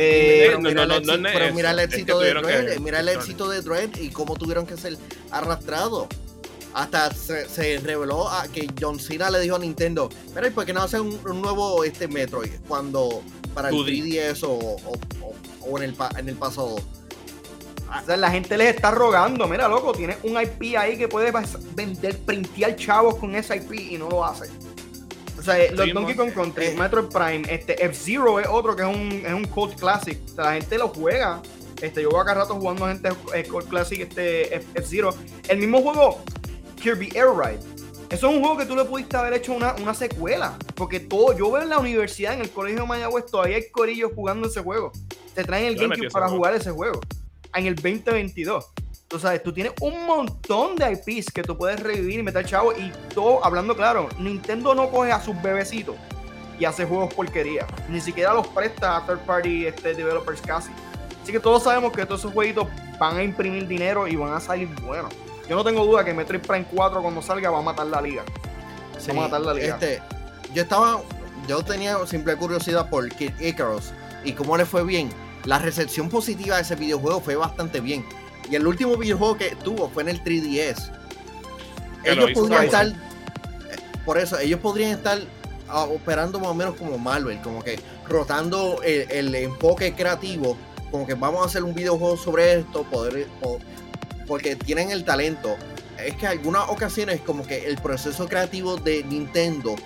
S3: Eh,
S2: pero
S1: no,
S2: mira,
S1: no,
S2: el éxito, pero mira el
S1: es que
S2: de Dread,
S1: que-
S2: mira el éxito de Dread y cómo tuvieron que ser arrastrados. Hasta se, se reveló a que John Cena le dijo a Nintendo, ¿y por qué no hacen un, un nuevo este Metroid cuando para el
S1: 2D.
S2: 3DS o, o- o- o en, el, pa- en el pasado?
S3: O sea, la gente les está rogando, mira, loco, tienes un IP ahí que puedes vender, printear chavos con ese IP y no lo hace. O sea, eh, los Donkey Kong Country,
S2: eh.
S3: Metroid Prime, este F-Zero es otro que es un, es un cult classic. O sea, la gente lo juega. Este, yo voy acá rato jugando a gente eh, cult classic, este F-Zero. El mismo juego, Kirby Air Ride. Eso es un juego que tú le pudiste haber hecho una, una secuela. Porque todo, yo veo en la universidad, en el colegio de Mayagüez, todavía hay corillos jugando ese juego. Te traen el GameCube para jugar ese juego. En el 2022. Tú sabes, tú tienes un montón de IPs que tú puedes revivir y meter chavo. Y todo, hablando claro, Nintendo no coge a sus bebecitos y hace juegos porquería. Ni siquiera los presta a third party este, developers casi. Así que todos sabemos que todos esos jueguitos van a imprimir dinero y van a salir buenos. Yo no tengo duda que Metroid Prime 4 cuando salga va a matar la liga.
S2: Sí,
S3: Vamos a matar la liga.
S2: Este, yo estaba, yo tenía simple curiosidad por Kid Icarus y cómo le fue bien. La recepción positiva de ese videojuego fue bastante bien. Y el último videojuego que tuvo fue en el 3DS.
S1: Que lo
S2: Ellos podrían estar, eh, por eso, ellos podrían estar ah, operando más o menos como Marvel, como que rotando el, el enfoque creativo, como que vamos a hacer un videojuego sobre esto, poder, po- porque tienen el talento. Es que algunas ocasiones como que el proceso creativo de Nintendo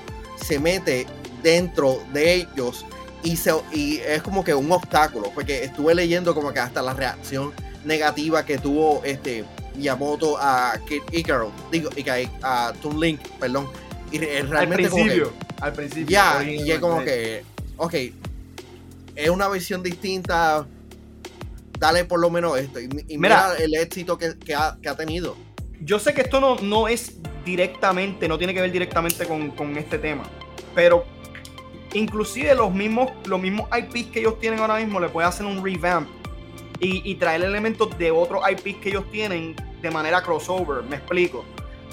S2: se mete dentro de ellos y, se, y es como que un obstáculo, porque estuve leyendo como que hasta la reacción negativa que tuvo este Miyamoto a Kid Icarus, digo, que a Toon Link, perdón, y re-
S3: Al
S2: realmente como que-
S3: principio. Al principio.
S2: ya, y es como que, ok, es una visión distinta, dale por lo menos esto, y, y mira,
S3: Mira.
S2: el éxito que, que ha, que ha tenido.
S3: yo sé que esto no, no es directamente, no tiene que ver directamente con, con este tema, pero inclusive los mismos, los mismos IPs que ellos tienen ahora mismo le puede hacer un revamp y, y traer elementos de otros IPs que ellos tienen de manera crossover, me explico.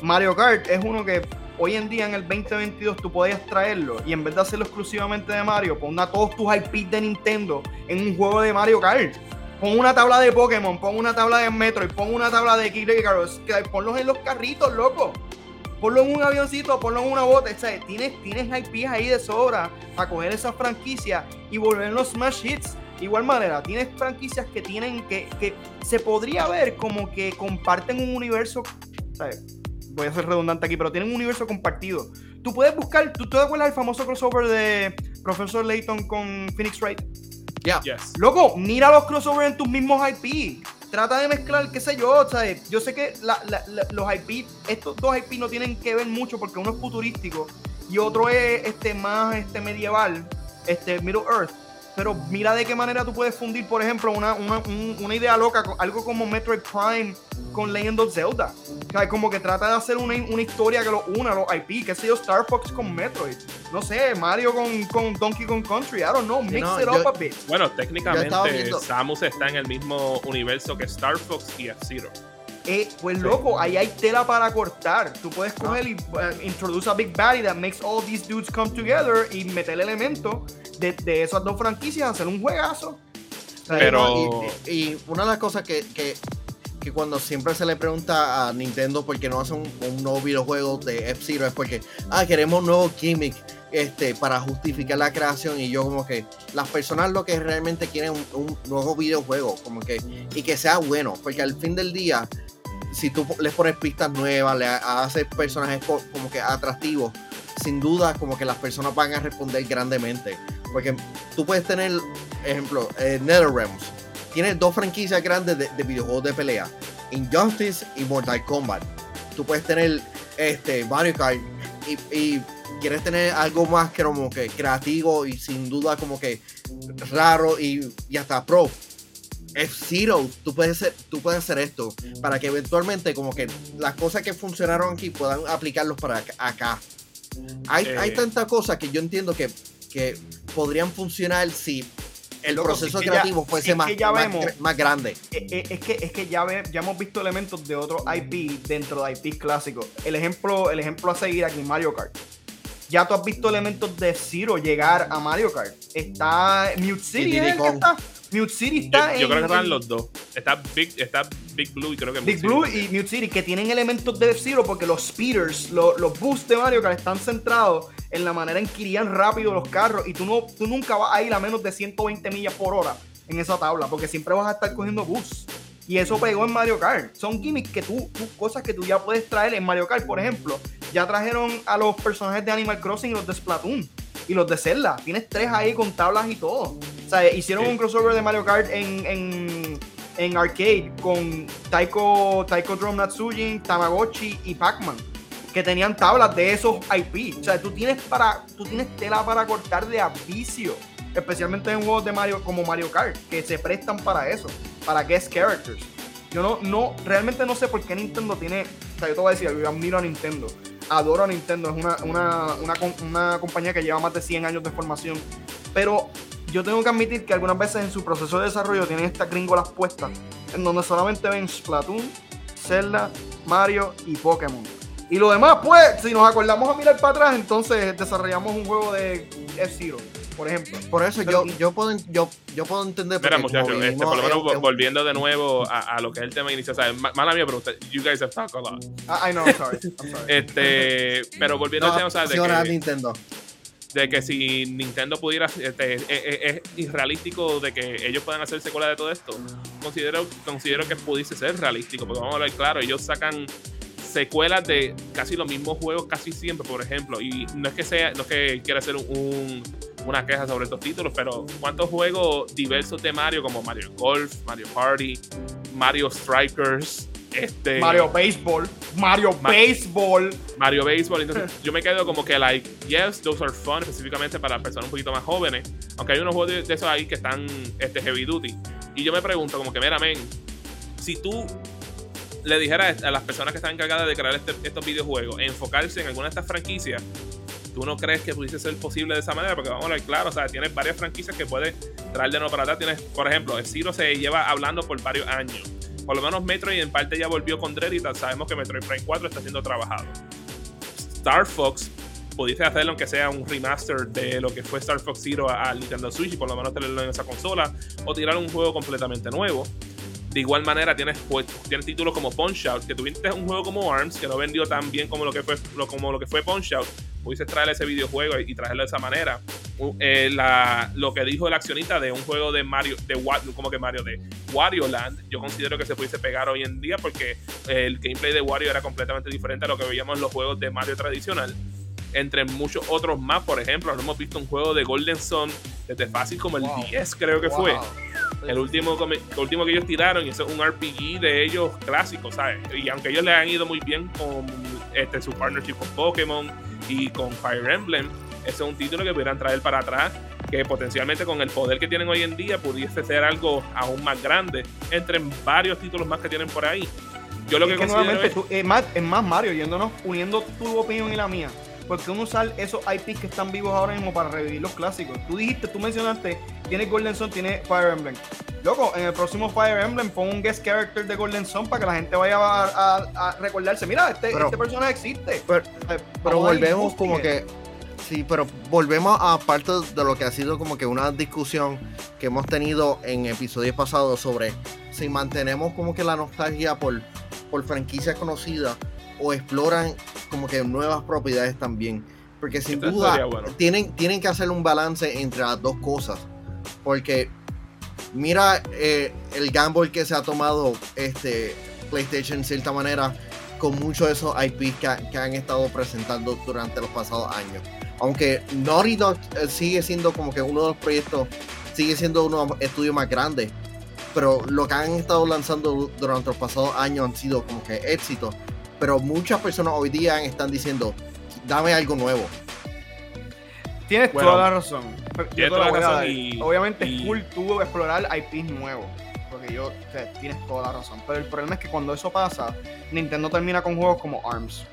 S3: Mario Kart es uno que hoy en día en el 2022 tú podías traerlo y en vez de hacerlo exclusivamente de Mario, pon a todos tus IPs de Nintendo en un juego de Mario Kart. Pon una tabla de Pokémon, pon una tabla de Metroid, pon una tabla de Kid ponlos en los carritos, loco. Ponlo en un avioncito, ponlo en una bota. O sea, tienes, tienes IPs ahí de sobra para coger esas franquicias y volverlos smash hits. De igual manera, tienes franquicias que tienen que, que se podría ver como que comparten un universo. ¿sabes? Voy a ser redundante aquí, pero tienen un universo compartido. Tú puedes buscar, ¿tú te acuerdas del famoso crossover de Professor Layton con Phoenix Wright?
S2: Ya,
S1: Yes.
S3: Loco, mira los crossovers en tus mismos IP. Trata de mezclar, qué sé yo, ¿sabes? Yo sé que la- la- la- los IP, estos dos IP no tienen que ver mucho porque uno es futurístico y otro es este más este medieval, este Middle Earth. Pero mira de qué manera tú puedes fundir, por ejemplo, una, una, un- una idea loca, algo como Metroid Prime con Legend of Zelda. O sea, como que trata de hacer una, una historia que lo una, los IP, qué sé yo, Star Fox con Metroid. No sé, Mario con, con Donkey Kong Country, I don't know, mix
S2: no,
S3: it
S2: yo-
S3: up a bit.
S1: Bueno, técnicamente Samus está en el mismo universo que Star Fox y F-Zero.
S3: Eh, pues
S1: Sí.
S3: loco, ahí hay tela para cortar. Tú puedes coger y uh, introduce a Big Baddy that makes all these dudes come together y meter elementos de, de esas dos franquicias, hacer un juegazo.
S1: Pero-
S2: no, y, y una de las cosas que, que, que cuando siempre se le pregunta a Nintendo por qué no hace un, nuevo videojuego de F-Zero es porque, ah, queremos un nuevo gimmick este, para justificar la creación. Y yo como que las personas lo que realmente quieren un, un nuevo videojuego como que y que sea bueno porque al fin del día si tú les pones pistas nuevas le ha- haces personajes co- como que atractivos sin duda como que las personas van a responder grandemente. Porque tú puedes tener ejemplo eh, NetherRealms tienes dos franquicias grandes de, de videojuegos de pelea Injustice y Mortal Kombat tú puedes tener este Mario Kart y, y quieres tener algo más que como que creativo y sin duda como que raro y, y hasta pro F-Zero, tú puedes, hacer, tú puedes hacer esto para que eventualmente como que las cosas que funcionaron aquí puedan aplicarlos para acá. Hay, hay
S1: Eh.
S2: tantas cosas que yo entiendo que, que podrían funcionar si el
S3: Loco,
S2: proceso
S3: si es que
S2: creativo
S3: ya-
S2: fuese
S3: si es
S2: más,
S3: que
S2: más,
S3: vemos-
S2: más grande.
S3: Eh, eh, Es que, es que ya, ve- ya hemos visto elementos de otros IP dentro de IPs clásicos. El ejemplo, el ejemplo a seguir aquí, Mario Kart. Ya tú has visto elementos de Zero llegar a Mario Kart. Está Mute City, ¿es el que está? Mute City
S1: Yo,
S3: está
S1: yo
S3: en-
S1: creo que están los dos. Está Big, está Big Blue y creo que
S3: Big
S1: Mute
S3: Blue
S1: City
S3: y Mute City, que tienen elementos de F-Zero porque los speeders, lo- los boosts de Mario Kart están centrados en la manera en que irían rápido los carros y tú, no, tú nunca vas a ir a menos de 120 millas por hora en esa tabla porque siempre vas a estar cogiendo boosts. Y eso pegó en Mario Kart. Son gimmicks que tú, tú- cosas que tú ya puedes traer en Mario Kart. Por ejemplo, ya trajeron a los personajes de Animal Crossing y los de Splatoon. Y los de Zelda. Tienes tres ahí con tablas y todo. O sea, hicieron
S1: Sí.
S3: un crossover de Mario Kart en, en, en arcade con Taiko, Taiko Drum Natsujin, Tamagotchi y Pac-Man. Que tenían tablas de esos IP. O sea, tú tienes, para, tú tienes tela para cortar de a vicio. Especialmente en juegos de Mario como Mario Kart. Que se prestan para eso. Para guest characters. Yo no, no, realmente no sé por qué Nintendo tiene. O sea, yo te voy a decir, yo admiro a Nintendo. Adoro a Nintendo. Es una, una, una, una compañía que lleva más de 100 años de formación. Pero yo tengo que admitir que algunas veces en su proceso de desarrollo tienen estas gringolas puestas. En donde solamente ven Splatoon, Zelda, Mario y Pokémon. Y lo demás, pues, si nos acordamos a mirar para atrás, entonces desarrollamos un juego de F-Zero, por ejemplo.
S2: Por eso
S3: Pero-
S2: yo, yo, puedo, yo, yo puedo entender.
S1: Mira, muchachos, este, por lo menos
S2: en-
S1: vo-
S2: en-
S1: volviendo de nuevo a, a lo que es el tema inicial. ¿sabes? Ma- Mala mía, pero usted- you guys have talked a lot.
S3: Ah, I know, I'm sorry. I'm sorry.
S1: Este, pero volviendo
S2: no,
S1: al tema, ¿sabes? De
S2: funciona
S1: que,
S2: Nintendo.
S1: de que si Nintendo pudiera, este, es, es- es irrealístico de que ellos puedan hacer secuela de todo esto. Considero, considero que pudiese ser realístico, porque vamos a hablar claro, ellos sacan secuelas de casi los mismos juegos casi siempre, por ejemplo, y no es que sea, no es que quiera hacer un, una queja sobre estos títulos, pero ¿cuántos juegos diversos de Mario como Mario Golf, Mario Party, Mario Strikers, este
S3: Mario Baseball, Mario
S1: Ma-
S3: Baseball.
S1: Mario Baseball. Entonces, yo me quedo como que, like, yes, those are fun, específicamente para personas un poquito más jóvenes. Aunque hay unos juegos de, de esos ahí que están este, heavy duty. Y yo me pregunto, como que, mira, men, si tú le dijeras a las personas que están encargadas de crear este- estos videojuegos, enfocarse en alguna de estas franquicias, ¿tú no crees que pudiese ser posible de esa manera? Porque vamos a ver, claro, o sea, tienes varias franquicias que puedes traer de nuevo para atrás. Tienes, por ejemplo, Zero se lleva hablando por varios años. Por lo menos Metroid en parte ya volvió con Dread y tal. sabemos que Metroid Prime 4 está siendo trabajado. Star Fox, pudiste hacerlo aunque sea un remaster de lo que fue Star Fox Zero al Nintendo Switch y por lo menos tenerlo en esa consola o tirar un juego completamente nuevo. De igual manera tienes, pues, tienes títulos como Punch Out, que tuviste un juego como ARMS que no vendió tan bien como lo que fue, lo, como lo que fue Punch Out. Pudiste traer ese videojuego y traerlo de esa manera. Eh, lo que dijo el accionista de un juego de Mario, de como que Mario, de Wario Land, yo considero que se pudiese pegar hoy en día porque el gameplay de Wario era completamente diferente a lo que veíamos en los juegos de Mario tradicional. Entre muchos otros más, por ejemplo, no hemos visto un juego de Golden Sun desde fácil como el
S3: Wow.
S1: 10, creo que fue. El último, el último que ellos tiraron, y eso es un RPG de ellos clásico, ¿sabes? Y aunque ellos le han ido muy bien con este, su partnership con Pokémon y con Fire Emblem, ese es un título que pudieran traer para atrás, que potencialmente con el poder que tienen hoy en día pudiese ser algo aún más grande, entre varios títulos más que tienen por ahí. Yo lo que,
S3: Es que
S1: considero es-
S3: tú- más, es más Mario, yéndonos, uniendo tu opinión y la mía. Porque uno usar esos IPs que están vivos ahora mismo para revivir los clásicos. Tú dijiste, tú mencionaste, tiene Golden Sun, tiene Fire Emblem. Loco, en el próximo Fire Emblem pon un guest character de Golden Sun para que la gente vaya a, a- a recordarse. Mira, este,
S2: Pero-
S3: este personaje existe.
S2: Pero, volvemos como que. Sí, pero volvemos a parte de lo que ha sido como que una discusión que hemos tenido en episodios pasados sobre si mantenemos como que la nostalgia por, por franquicias conocidas o exploran como que nuevas propiedades también. Porque sin duda
S1: bueno.
S2: tienen, tienen que hacer un balance entre las dos cosas. Porque mira eh, el gamble que se ha tomado este PlayStation en cierta manera con muchos de esos IPs que, que han estado presentando durante los pasados años. Aunque Naughty Dog eh, sigue siendo como que uno de los proyectos, sigue siendo uno de los estudios más grandes, pero lo que han estado lanzando du- durante los pasados años han sido como que éxitos. Pero muchas personas hoy día están diciendo, dame algo nuevo.
S3: Tienes
S1: Bueno,
S3: toda la razón.
S1: Tienes toda la y-
S3: Obviamente
S1: y-
S3: es cool tú explorar IPs nuevos. porque yo, o sea, tienes toda la razón. Pero el problema es que cuando eso pasa, Nintendo termina con juegos como ARMS.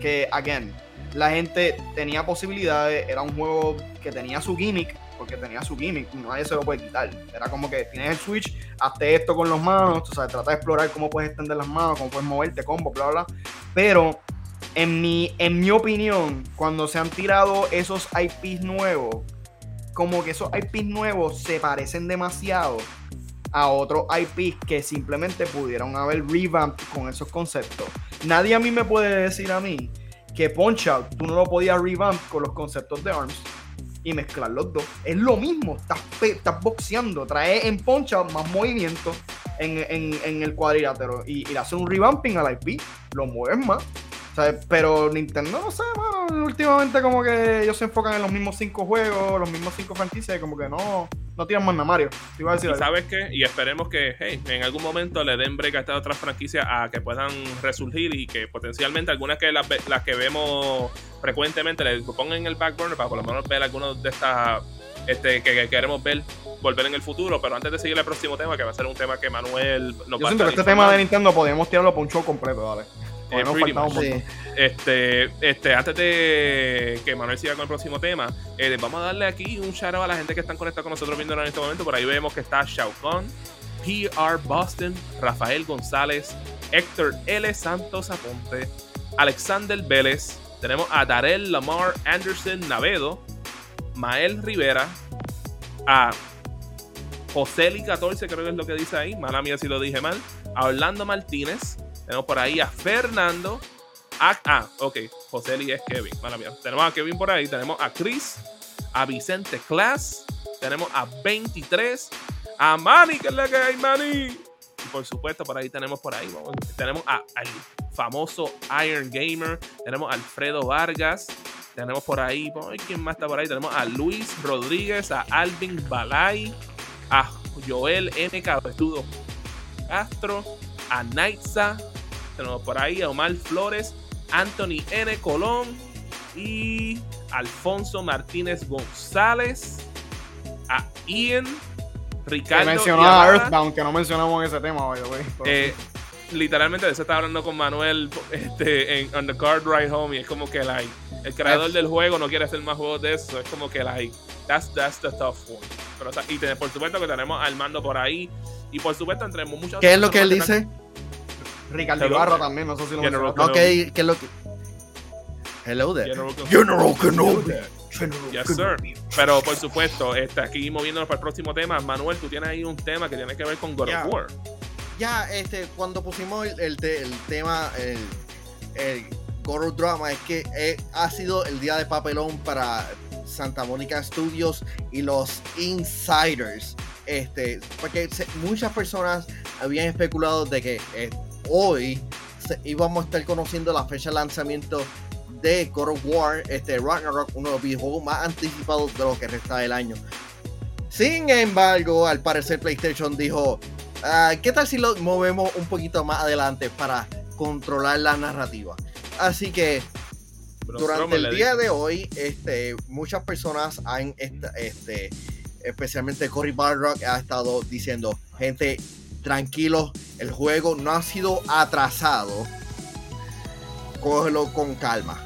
S3: Que, again, la gente tenía posibilidades, era un juego que tenía su gimmick, porque tenía su gimmick, nadie se lo puede quitar. Era como que tienes el Switch, hazte esto con las manos, o sea, trata de explorar cómo puedes extender las manos, cómo puedes moverte, combo, bla, bla. Pero, en mi, en mi opinión, cuando se han tirado esos IPs nuevos, como que esos IPs nuevos se parecen demasiado a otros IPs que simplemente pudieron haber revamped con esos conceptos. Nadie a mí me puede decir a mí que Punch Out tú no lo podías revamp con los conceptos de ARMS y mezclar los dos. Es lo mismo, estás, estás boxeando, trae en Punch Out más movimiento en, en, el cuadrilátero y, y le hace un revamping al IP, lo mueves más pero Nintendo, no sé, últimamente como que ellos se enfocan en los mismos cinco juegos, los mismos cinco franquicias y como que no, no tiran más nada Mario.
S1: y sabes qué, y esperemos que hey, en algún momento le den break a estas otras franquicias a que puedan resurgir y que potencialmente algunas que las, las que vemos frecuentemente le pongan en el back burner para por lo menos ver algunos de estas este, que, queremos ver volver en el futuro. Pero antes de seguir el próximo tema, que va a ser un tema que Manuel
S3: nos Yo siento que este tema de Nintendo podemos tirarlo por un show completo, ¿vale?
S1: Eh, este, este, antes de que Manuel siga con el próximo tema, eh, vamos a darle aquí un shout out a la gente que están conectados con nosotros viendo en este momento. Por ahí vemos que está Shao Kahn, PR Boston, Rafael González, Héctor L. Santos Aponte, Alexander Vélez, tenemos a Darel Lamar Anderson Navedo, Mael Rivera, a Joseli 14, creo que es lo que dice ahí, mala mía si lo dije mal, a Orlando Martínez, tenemos por ahí a Fernando. ah, ok. José Eli es Kevin. Mala mía. Tenemos a Kevin por ahí. Tenemos a Chris. A Vicente Class. Tenemos a 23. A Manny, que es la que hay, Manny. Y por supuesto, por ahí tenemos por ahí. tenemos a, al famoso Iron Gamer. Tenemos a Alfredo Vargas. Tenemos por ahí. ¿Quién más está por ahí? Tenemos a Luis Rodríguez. A Alvin Balay. A Joel N. Cabetudo Castro. A Naitza tenemos por ahí a Omar Flores, Anthony N. Colón y Alfonso Martínez González, a Ian, Ricardo.
S3: Que mencionó a Earthbound, que no mencionamos ese tema,
S1: eh, literalmente, de eso estaba hablando con Manuel este, en On the Card Ride Home y es como que like, el creador del juego no quiere hacer más juegos de eso. Es como que like, that's, that's the tough one. Pero, y por supuesto que tenemos al mando por ahí. Y por supuesto, entre muchas
S2: ¿Qué es lo que él dice?
S3: Ricardo Ibarra también, no sé si lo
S2: General Ok, ¿qué es lo que...? Hello there. General Kenobi.
S1: Yes, sir. Pero por supuesto, este, aquí moviéndonos para el próximo tema, Manuel, tú tienes ahí un tema que tiene que ver con God of War.
S2: Ya, este, cuando pusimos el, el, tema, el, el God of Drama, es que eh, ha sido el día de papelón para Santa Mónica Studios y los insiders. Este, porque muchas personas habían especulado de que eh, hoy íbamos a estar conociendo la fecha de lanzamiento de God of War, este Ragnarok, uno de los videojuegos más anticipados de lo que resta del año. Sin embargo, al parecer PlayStation dijo, ah, ¿qué tal si lo movemos un poquito más adelante para controlar la narrativa? Así que durante el día de hoy, este, muchas personas han, este, especialmente Cory Barrock, ha estado diciendo, gente, tranquilo, el juego no ha sido atrasado. Cógelo con calma.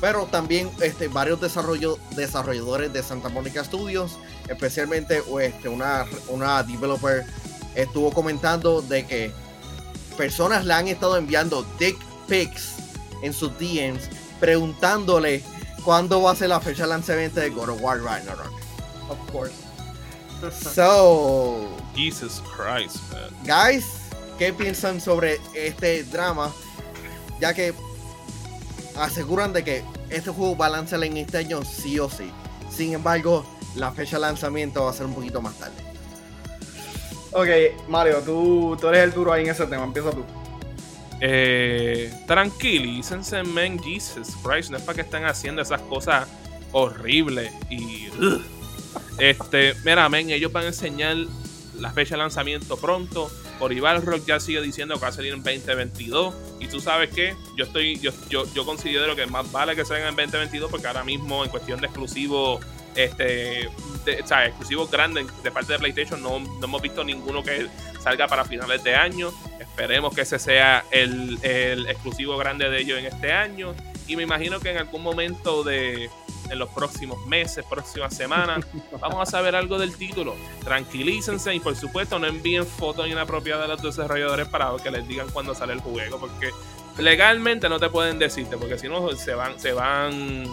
S2: Pero también este, varios desarrolladores de Santa Mónica Studios, especialmente este, una, una developer, estuvo comentando de que personas le han estado enviando dick pics en sus DMs preguntándole cuándo va a ser la fecha de lanzamiento de God of War Ragnarok.
S3: Of course.
S2: So,
S1: Jesus Christ, man.
S2: Guys, ¿qué piensan sobre este drama? Ya que aseguran de que este juego va a lanzar en este año sí o sí. Sin embargo, la fecha de lanzamiento va a ser un poquito más tarde.
S3: Ok, Mario, tú, tú eres el duro ahí en ese tema, empieza tú.
S1: Eh, tranquilícense, men, Jesus Christ, no es para que estén haciendo esas cosas horribles y... Este, mira, men, ellos van a enseñar la fecha de lanzamiento pronto. Orival Rock ya sigue diciendo que va a salir en 2022. Y tú sabes que yo estoy, yo, yo, yo considero que más vale que salga en 2022 porque ahora mismo en cuestión de exclusivo este, o sea, exclusivos grandes de parte de PlayStation. No, no, hemos visto ninguno que salga para finales de año. Esperemos que ese sea el, el exclusivo grande de ellos en este año. Y me imagino que en algún momento de en los próximos meses, próximas semanas, vamos a saber algo del título. Tranquilícense y por supuesto no envíen fotos inapropiadas a los desarrolladores para que les digan cuándo sale el juego, porque legalmente no te pueden decirte, porque si no se van, se van,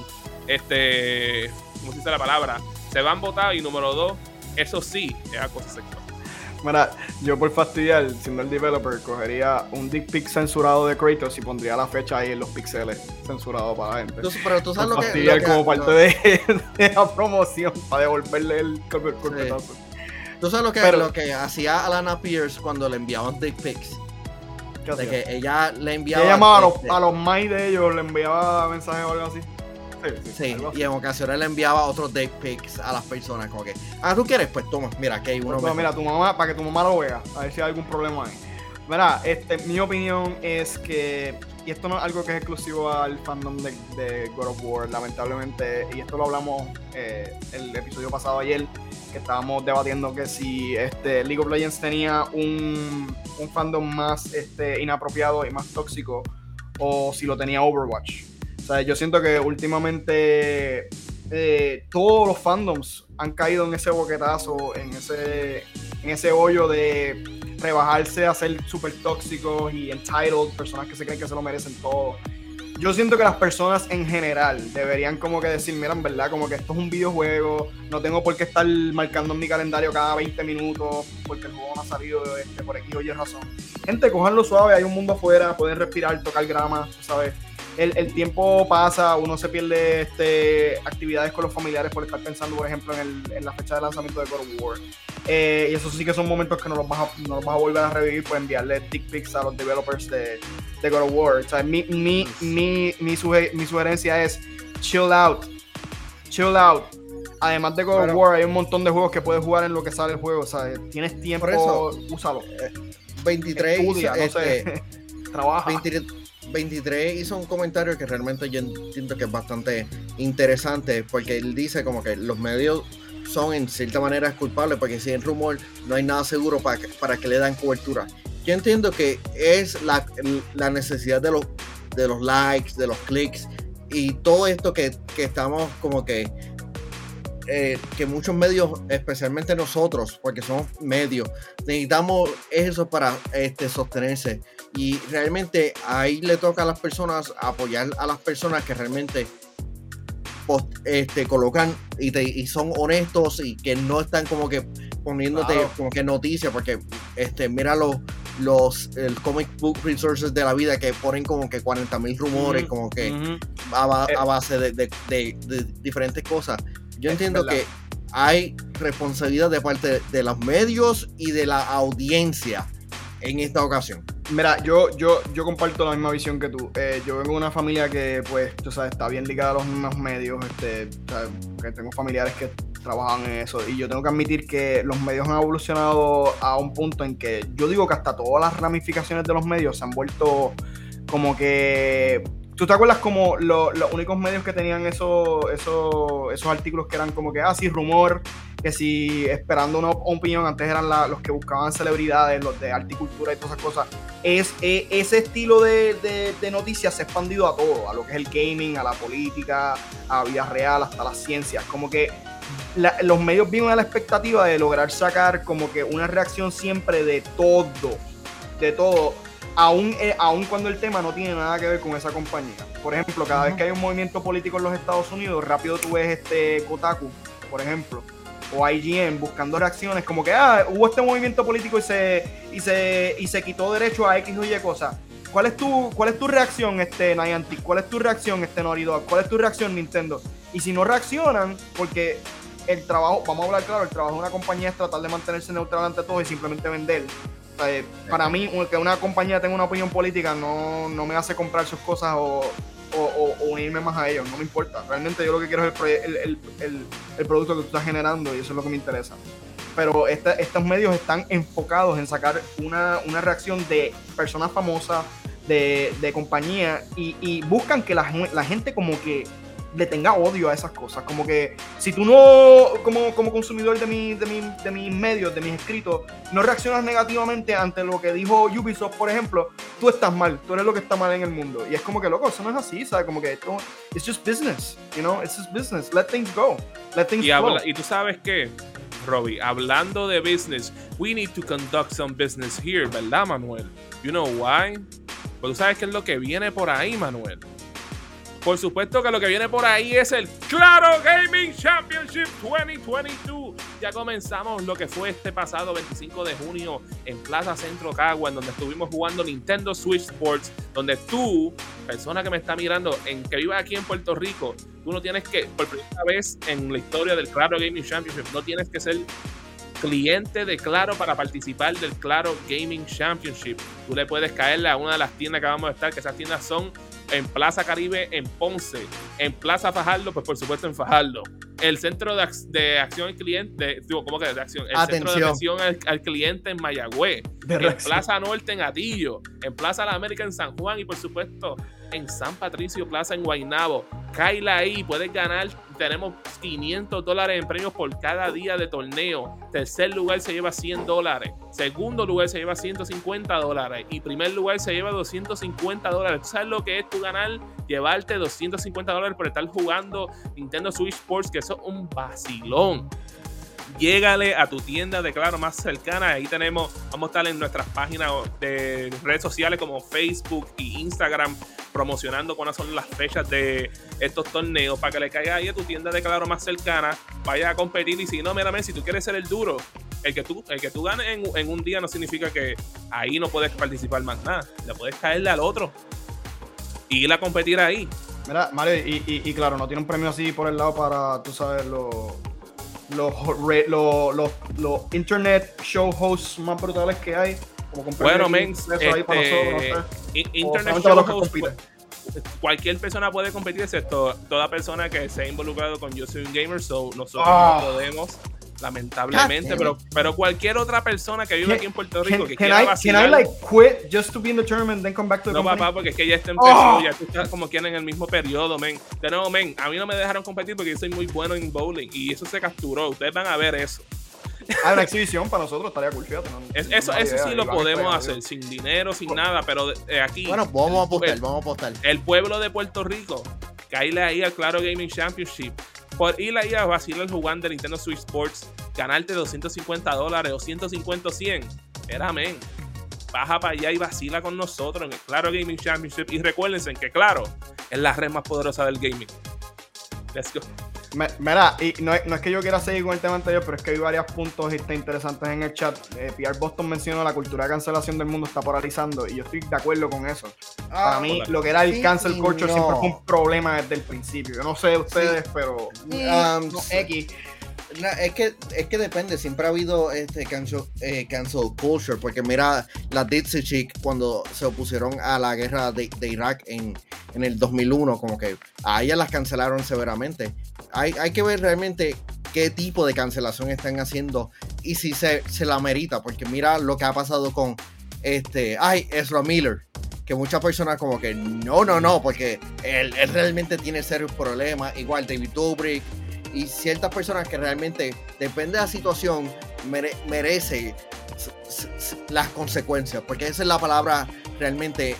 S1: este, ¿cómo se dice la palabra? Se van votados y número dos, eso sí es acoso sexual.
S3: Mira, yo por fastidiar, siendo el developer, cogería un dick pic censurado de Kratos y pondría la fecha ahí en los píxeles censurado para la gente.
S2: Entonces, pero tú sabes lo que,
S3: fastidiar como parte de, de la promoción para devolverle el cor- cornetazo.
S2: Tú sabes lo que,
S3: Pero-
S2: lo que hacía Alana Pierce cuando le enviaban dick pics.
S3: ¿Qué
S2: De
S3: hacía?
S2: que ella le enviaba.
S3: Ella llamaba a los,
S2: este,
S3: a los de ellos, le enviaba mensajes o algo así. Sí,
S2: y en ocasiones le enviaba otros dick pics a las personas. Como que, ah, tú quieres, pues toma, mira, aquí hay uno.
S3: Pues,
S2: mejor.
S3: mira, tu mamá, para que tu mamá lo vea, a ver si hay algún problema ahí. Mira, este, mi opinión es que, y esto no es algo que es exclusivo al fandom de, de God of War, lamentablemente, y esto lo hablamos eh, el episodio pasado ayer, que estábamos debatiendo que si este, League of Legends tenía un, un fandom más este, inapropiado y más tóxico, o si lo tenía Overwatch. O sea, yo siento que últimamente eh, todos los fandoms han caído en ese boquetazo, en ese, en ese hoyo de rebajarse a ser súper tóxicos y entitled, personas que se creen que se lo merecen todo. Yo siento que las personas en general deberían como que decir, mira, en verdad, como que esto es un videojuego, no tengo por qué estar marcando en mi calendario cada 20 minutos porque el juego no ha salido este, por aquí o Y razón. Gente, cojanlo suave, hay un mundo afuera, pueden respirar, tocar grama, ¿sabes? El, el tiempo pasa, uno se pierde este, actividades con los familiares por estar pensando, por ejemplo, en, el- en la fecha de lanzamiento de God of War. Eh, y eso sí que son momentos que no los vas a, no los vas a volver a revivir por enviarle dick pics a los developers de, de God of War. O sea, mi, mi, mi, mi, suge- mi sugerencia es chill out. Chill out. Además de God of War, hay un montón de juegos que puedes jugar en lo que sale el juego. O sea, tienes tiempo,
S2: Por eso-
S3: úsalo.
S2: 23
S3: Estudia, no
S2: este,
S3: sé. Trabaja.
S2: 23, 23 hizo un comentario que realmente yo entiendo que es bastante interesante porque él dice como que los medios son en cierta manera culpables porque si hay rumor no hay nada seguro para que, para que le dan cobertura. Yo entiendo que es la, la necesidad de los, de los likes, de los clics y todo esto que, que estamos como que eh, que muchos medios, especialmente nosotros, porque somos medios, necesitamos eso para este, sostenerse. Y realmente ahí le toca a las personas apoyar a las personas que realmente post- este, colocan y, te- y son honestos y que no están como que poniéndote
S3: Claro.
S2: como que noticias, porque este, mira los, los el comic book resources de la vida que ponen como que 40 mil rumores, como que a,
S3: Eh.
S2: a base de, de- de- de diferentes cosas. Yo entiendo que hay responsabilidad de parte de los medios y de la audiencia en esta ocasión.
S3: Mira, yo, yo, yo comparto la misma visión que tú. Eh, yo vengo de una familia que, pues, tú sabes, está bien ligada a los mismos medios. Este, que tengo familiares que trabajan en eso. Y yo tengo que admitir que los medios han evolucionado a un punto en que yo digo que hasta todas las ramificaciones de los medios se han vuelto como que. ¿Tú te acuerdas como lo- los únicos medios que tenían eso, eso- esos artículos que eran como que, ah, sí, rumor, que si esperando una op- opinión, antes eran los que buscaban celebridades, los de arte y todas esas cosas. Es, eh, ese estilo de, de- noticias se ha expandido a todo, a lo que es el gaming, a la política, a vida real, hasta las ciencias. Como que los medios viven a la expectativa de lograr sacar como que una reacción siempre de todo, de todo, aun, eh, aun cuando el tema no tiene nada que ver con esa compañía. Por ejemplo, cada vez que hay un movimiento político en los Estados Unidos, rápido tú ves este Kotaku, por ejemplo, o IGN buscando reacciones como que ah, hubo este movimiento político y se, y se, y se quitó derecho a X o Y cosas. ¿Cuál es tu, cuál es tu reacción, este Niantic? ¿Cuál es tu reacción, este Naughty Dog? ¿Cuál es tu reacción, Nintendo? Y si no reaccionan, porque el trabajo, vamos a hablar claro, el trabajo de una compañía es tratar de mantenerse neutral ante todo y simplemente vender. Eh, para mí, que una compañía tenga una opinión política no, no me hace comprar sus cosas o, unirme más a ellos, no me importa. Realmente yo lo que quiero es el, el, el- producto que tú estás generando y eso es lo que me interesa. Pero este- estos medios están enfocados en sacar una, reacción de personas famosas, de, de compañía, y, buscan que la gente como que le tenga odio a esas cosas. Como que si tú no, como, como consumidor de, mi, de, mi, de mis medios, de mis escritos, no reaccionas negativamente ante lo que dijo Ubisoft, por ejemplo, tú estás mal, tú eres lo que está mal en el mundo. Y es como que, loco, eso no es así, ¿sabes? Como que esto, it's just business, you know, it's just business. Let things go. Let things
S1: y,
S3: go.
S1: habla, y tú sabes qué, Robbie, hablando de business, we need to conduct some business here, ¿verdad, Manuel? You know why? Pues tú sabes qué es lo que viene por ahí, Manuel. Por supuesto que lo que viene por ahí es el Claro Gaming Championship 2022. Ya comenzamos lo que fue este pasado 25 de junio en Plaza Centro Cagua, en donde estuvimos jugando Nintendo Switch Sports, donde tú, persona que me está mirando, en que viva aquí en Puerto Rico, tú no tienes que, por primera vez en la historia del Claro Gaming Championship, no tienes que ser cliente de Claro para participar del Claro Gaming Championship. Tú le puedes caerle a una de las tiendas que vamos a estar, que esas tiendas son en Plaza Caribe en Ponce, en Plaza Fajardo, pues por supuesto en Fajardo. El centro de, de acción al cliente, digo, ¿cómo que de acción? El
S2: Atención.
S1: centro de atención al, al cliente en Mayagüez,
S3: De
S1: en
S3: reacción.
S1: Plaza Norte en Atillo, en Plaza La América en San Juan y por supuesto en San Patricio Plaza en Guaynabo. Caila ahí, puedes ganar. Tenemos 500 dólares en premios por cada día de torneo. Tercer lugar se lleva 100 dólares. Segundo lugar se lleva 150 dólares. Y primer lugar se lleva 250 dólares. ¿Tú sabes lo que es tú ganar? Llevarte 250 dólares por estar jugando Nintendo Switch Sports, que eso es un vacilón. Llégale a tu tienda de Claro más cercana. Ahí tenemos, vamos a estar en nuestras páginas de redes sociales como Facebook y Instagram promocionando cuáles son las fechas de estos torneos para que le caiga ahí a tu tienda de Claro más cercana. Vaya a competir y si no, mira, men, si tú quieres ser el duro, el que tú, el que tú ganes en, un día no significa que ahí no puedes participar más nada. Le puedes caerle al otro y ir a competir ahí.
S3: Mira, Mario, y claro, no tiene un premio así por el lado para, tú sabes, los los los- los- los internet show hosts más brutales que hay. Como
S1: Bueno, men,
S3: impresos ahí para nosotros, no
S1: este,
S3: sé. O
S1: Internet Show
S3: los que
S1: Host,
S3: compiten.
S1: cualquier persona puede competir, excepto toda persona que se ha involucrado con Yo Soy un Gamer, so nosotros
S3: Ah.
S1: no podemos, lamentablemente, pero, pero cualquier otra persona que vive
S3: Can-
S1: aquí en Puerto Rico
S3: Can,
S1: que
S3: can
S1: quiera
S3: I, can
S1: vacilar,
S3: I like quit just to be in the tournament then come back to the
S1: no
S3: company?
S1: papá, porque es que ya está empezó,
S3: Oh.
S1: ya tú estás como quieran en el mismo periodo, men. De nuevo, men, a mí no me dejaron competir porque yo soy muy bueno en bowling y eso se capturó, ustedes van a ver eso.
S3: Ah, una exhibición para nosotros estaría cool, fíjate. no-
S1: Es-
S3: no
S1: eso
S3: hay
S1: eso
S3: idea,
S1: sí lo podemos hacer, sin dinero, sin nada, pero de- eh, aquí...
S2: Bueno, vamos a apostar,
S1: el-
S2: vamos a apostar.
S1: el pueblo de Puerto Rico, caíle ahí al Claro Gaming Championship. Por ir ahí a vacilar jugando de Nintendo Switch Sports, ganarte 250 dólares o 150 o 100. Era men. Baja para allá y vacila con nosotros en el Claro Gaming Championship. Y recuérdense que, claro, es la red más poderosa del gaming. Let's go.
S3: Me- Mira, y no, es- no es que yo quiera seguir con el tema anterior, pero es que hay varios puntos este, interesantes en el chat. Eh, PR Boston mencionó la cultura de cancelación del mundo está polarizando y yo estoy de acuerdo con eso. Para mí,
S1: hola.
S3: lo que era el
S2: Sí
S3: cancel culture
S2: no.
S3: siempre fue un problema desde el principio. Yo no sé de ustedes, pero
S2: Um,
S3: no, X.
S2: Es que es que depende, siempre ha habido este cancel, eh, cancel culture, porque mira la Dixie Chick cuando se opusieron a la guerra de, de Irak en, en el 2001, como que a ellas las cancelaron severamente. Hay, hay que ver realmente qué tipo de cancelación están haciendo y si se, se la merita, porque mira lo que ha pasado con este, ay, Ezra Miller. Que muchas personas como que no, no, no, porque él, él realmente tiene serios problemas. Igual David Dobrik, y ciertas personas que realmente, depende de la situación, mere- merece las consecuencias, porque esa es la palabra realmente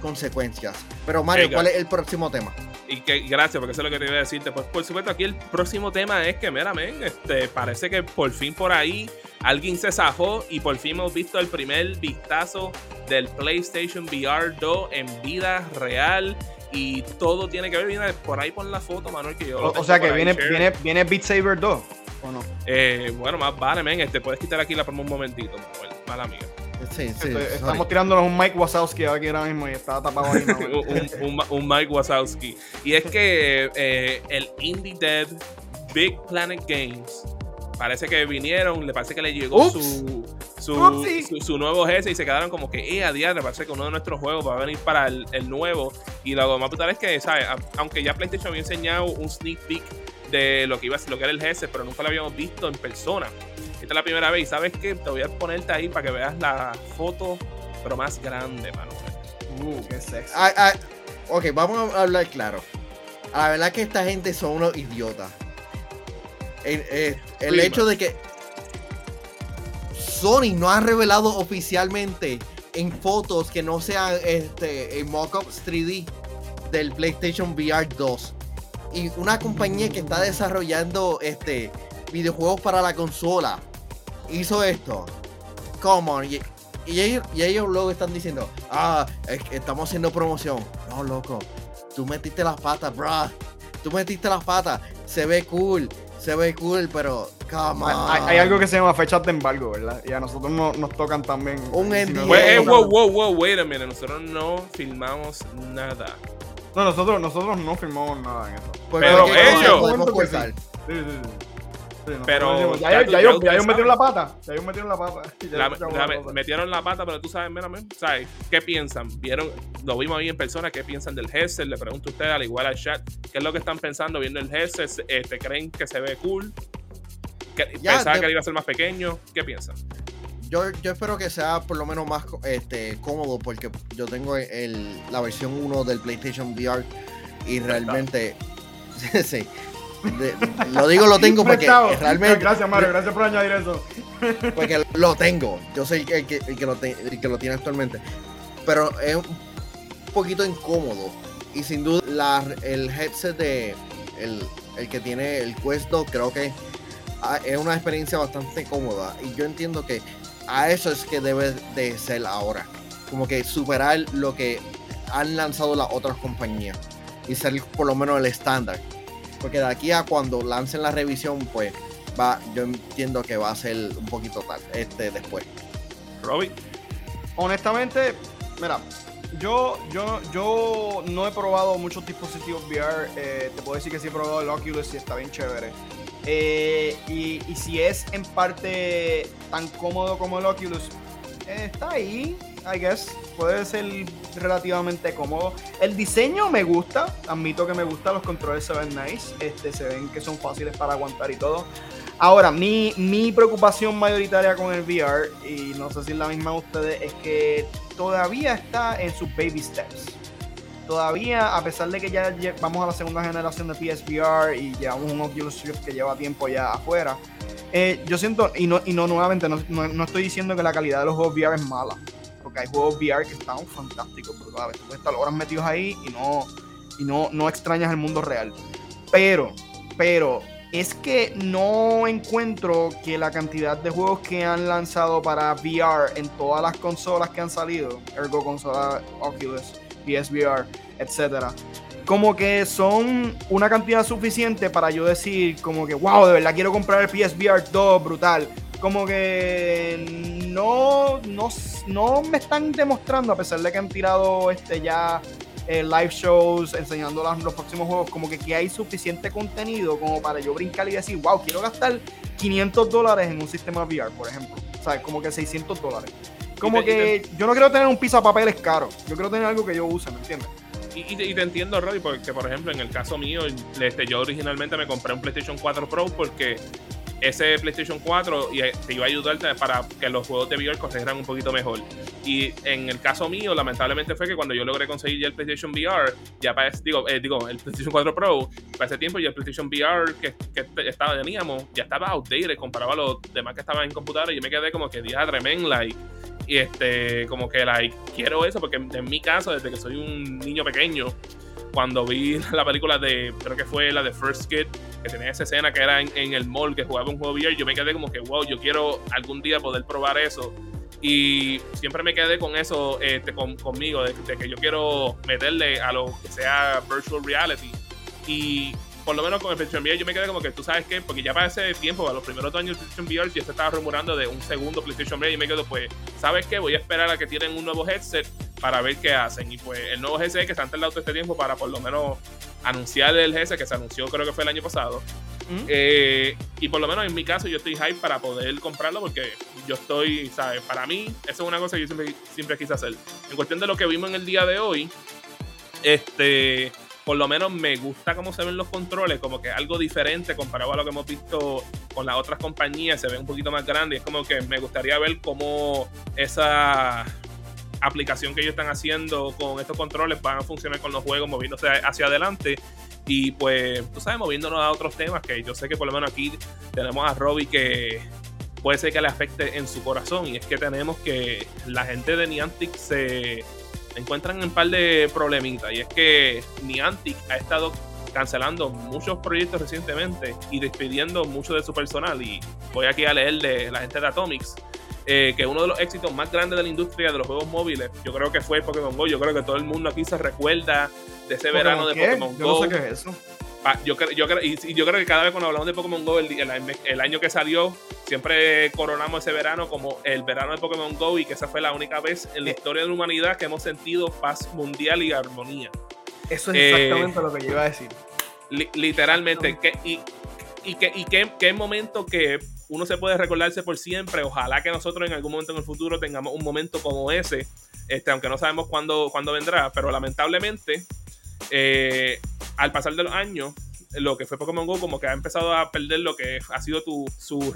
S2: consecuencias. Pero Mario,
S1: Venga.
S2: ¿cuál es el próximo tema?
S1: Y que gracias, porque eso es lo que te iba a decirte. Pues por supuesto, aquí el próximo tema es que, mira, men, este, parece que por fin por ahí alguien se zafó y por fin hemos visto el primer vistazo del PlayStation VR 2 en vida real. Y todo tiene que ver, viene por ahí por la foto, Manuel, que yo. lo
S3: O, sea que
S1: ahí,
S3: viene, viene, viene Beat Saber 2. ¿O no?
S1: Eh, bueno, más vale, men, este, puedes quitar aquí la promo un momentito, Manuel, mala mía.
S2: Sí, sí,
S3: Estoy- estamos tirándonos un Mike Wazowski aquí ahora mismo y está tapado ahí.
S1: un, un- un Mike Wazowski. Y es que eh, el Indie Dead Big Planet Games parece que vinieron, le parece que le llegó su, su, su, su nuevo jefe y se quedaron como que, eh, a diario, parece que uno de nuestros juegos va a venir para el, el nuevo. Y lo más brutal es que, ¿sabes? Aunque ya PlayStation había enseñado un sneak peek de lo que iba a ser, lo que era el GS, pero nunca lo habíamos visto en persona. Esta es la primera vez y sabes que te voy a ponerte ahí para que veas la foto, pero más grande, Manuel.
S3: Uh, qué sexy.
S2: Ah, ok, vamos a hablar claro. la verdad que esta gente son unos idiotas. El, eh, el hecho de que Sony no ha revelado oficialmente en fotos que no sean este, en mockups 3D del PlayStation VR 2. Y una compañía que está desarrollando este, videojuegos para la consola hizo esto. Come on. Y, ellos, y ellos luego están diciendo, ah, estamos haciendo promoción. No, loco. Tú metiste las patas, bruh. Tú metiste las patas. Se ve cool. Se ve cool, pero come on.
S3: Hay, hay algo que se llama fechas de embargo, ¿verdad? Y a nosotros no, nos tocan también.
S2: Un
S3: si
S2: NDA.
S3: no-
S1: Wait, eh, wow, wow, wow, wait a minute. Nosotros no filmamos nada.
S3: No, nosotros, nosotros no firmamos nada en eso.
S2: Porque
S1: Pero
S2: no
S1: ellos-
S3: sí. Sí, sí,
S1: Pero ya
S3: ya,
S1: tú-
S3: ya,
S1: ya
S3: ellos metieron la pata. Ya ellos metieron la pata. Ya
S1: La- la-
S3: la pata.
S1: metieron la pata, pero tú sabes, mira, ¿sabes? ¿Qué piensan? ¿Vieron? Lo vimos ahí en persona, ¿qué piensan del headset? Le pregunto a ustedes, al igual al chat, ¿qué es lo que están pensando viendo el headset? Este, ¿Creen que se ve cool? ¿Que-
S2: Ya,
S1: ¿Pensaba
S2: de-
S1: que iba a ser más pequeño? ¿Qué piensan?
S2: Yo, yo espero que sea por lo menos más este, cómodo porque yo tengo el, la versión 1 del PlayStation VR y realmente sí. De- lo digo lo tengo porque realmente
S3: Gracias, Mario. Gracias por añadir eso.
S2: porque lo tengo. Yo soy el que, el que, lo, te- el que lo tiene actualmente. Pero es un poquito incómodo. Y sin duda la- el headset de el, el que tiene el Quest 2 creo que ah, es una experiencia bastante cómoda. Y yo entiendo que a eso es que debe de ser ahora. Como que superar lo que han lanzado las otras compañías. Y ser por lo menos el estándar. Porque de aquí a cuando lancen la revisión, pues va, yo entiendo que va a ser un poquito tarde, este después.
S1: Robbie,
S3: Honestamente, mira, yo, yo, yo no he probado muchos dispositivos VR. eh, te puedo decir que sí he probado el Oculus y está bien chévere. Eh, y, y si es en parte tan cómodo como el Oculus, eh, está ahí, I guess. Puede ser relativamente cómodo. El diseño me gusta, admito que me gusta, los controles se ven nice, este, se ven que son fáciles para aguantar y todo. Ahora, mi, mi preocupación mayoritaria con el VR, y no sé si es la misma de ustedes, es que todavía está en sus baby steps. Todavía, a pesar de que ya vamos a la segunda generación de PSVR y llevamos un Oculus Rift que lleva tiempo ya afuera, eh, yo siento, y no, y no nuevamente, no, no- no estoy diciendo que la calidad de los juegos VR es mala, porque hay juegos VR que están fantásticos, brutales. Tú puedes estar horas metidos ahí y no, y no, no extrañas el mundo real. Pero, pero, es que no encuentro que la cantidad de juegos que han lanzado para VR en todas las consolas que han salido, ergo consola Oculus, PSVR, etcétera, como que son una cantidad suficiente para yo decir como que wow, de verdad quiero comprar el PSVR 2, brutal. Como que no, no, no me están demostrando, a pesar de que han tirado este ya eh, live shows enseñando los próximos juegos, como que, que hay suficiente contenido como para yo brincar y decir, wow, quiero gastar 500 dólares en un sistema VR, por ejemplo. O sea, como que 600 dólares. Como
S1: te-
S3: que yo no quiero tener un piso de papeles caro. Yo quiero tener algo que yo use, ¿me entiendes?
S1: Y, y te, y te entiendo, Robbie, porque por ejemplo, en el caso mío, este, yo originalmente me compré un PlayStation 4 Pro porque ese PlayStation 4 y, eh, te iba a ayudarte para que los juegos de VR corrieran un poquito mejor. Y en el caso mío, lamentablemente fue que cuando yo logré conseguir ya el PlayStation VR, ya para ese- digo, eh, digo, el PlayStation 4 Pro, para ese tiempo ya el PlayStation VR que, que estaba, teníamos, ya estaba outdated comparado a los demás que estaban en computadora y yo me quedé como que día tremendo, like, y este, como que like, quiero eso porque en mi caso, desde que soy un niño pequeño, cuando vi la película de, creo que fue la de First Kid, que tenía esa escena que era en, el mall, que jugaba un juego VR, yo me quedé como que, wow, yo quiero algún día poder probar eso. Y siempre me quedé con eso este, con- conmigo, de, de que yo quiero meterle a lo que sea virtual reality. Y por lo menos con el PlayStation VR yo me quedé como que tú sabes qué, porque ya para ese tiempo, a los primeros dos años del PlayStation VR, ya se estaba rumorando de un segundo PlayStation VR y me quedo pues, ¿sabes qué? Voy a esperar a que tienen un nuevo headset para ver qué hacen. Y pues el nuevo headset que está tardando todo este tiempo para por lo menos anunciar el headset que se anunció creo que fue el año pasado.
S3: ¿Mm?
S1: Eh, y por lo menos en mi caso yo estoy hype para poder comprarlo porque yo estoy, ¿sabes? Para mí eso es una cosa que yo siempre, siempre quise hacer. En cuestión de lo que vimos en el día de hoy, este, por lo menos me gusta cómo se ven los controles, como que algo diferente comparado a lo que hemos visto con las otras compañías, se ve un poquito más grande. Es como que me gustaría ver cómo esa aplicación que ellos están haciendo con estos controles van a funcionar con los juegos moviéndose hacia adelante. Y pues, tú sabes, moviéndonos a otros temas, que yo sé que por lo menos aquí tenemos a Robbie que puede ser que le afecte en su corazón. Y es que tenemos que la gente de Niantic se encuentran en un par de problemitas. Y es que Niantic ha estado cancelando muchos proyectos recientemente y despidiendo mucho de su personal. Y voy aquí a leer de la gente de Atomics. Eh, que uno de los éxitos más grandes de la industria de los juegos móviles, yo creo que fue Pokémon Go. Yo creo que todo el mundo aquí se recuerda de ese verano de Pokémon
S3: Go. Yo no sé qué es eso.
S1: Yo, yo, y, yo creo que cada vez cuando hablamos de Pokémon Go, el, el, año que salió, siempre coronamos ese verano como el verano de Pokémon Go y que esa fue la única vez en la eh. historia de la humanidad que hemos sentido paz mundial y armonía.
S3: Eso es exactamente eh, lo que yo iba a decir.
S1: literalmente. Que, y, y, que, y qué, qué momento que uno se puede recordarse por siempre. Ojalá que nosotros en algún momento en el futuro tengamos un momento como ese, este, aunque no sabemos cuándo, cuándo vendrá, pero lamentablemente, eh, al pasar de los años, lo que fue Pokémon Go como que ha empezado a perder lo que ha sido tu, su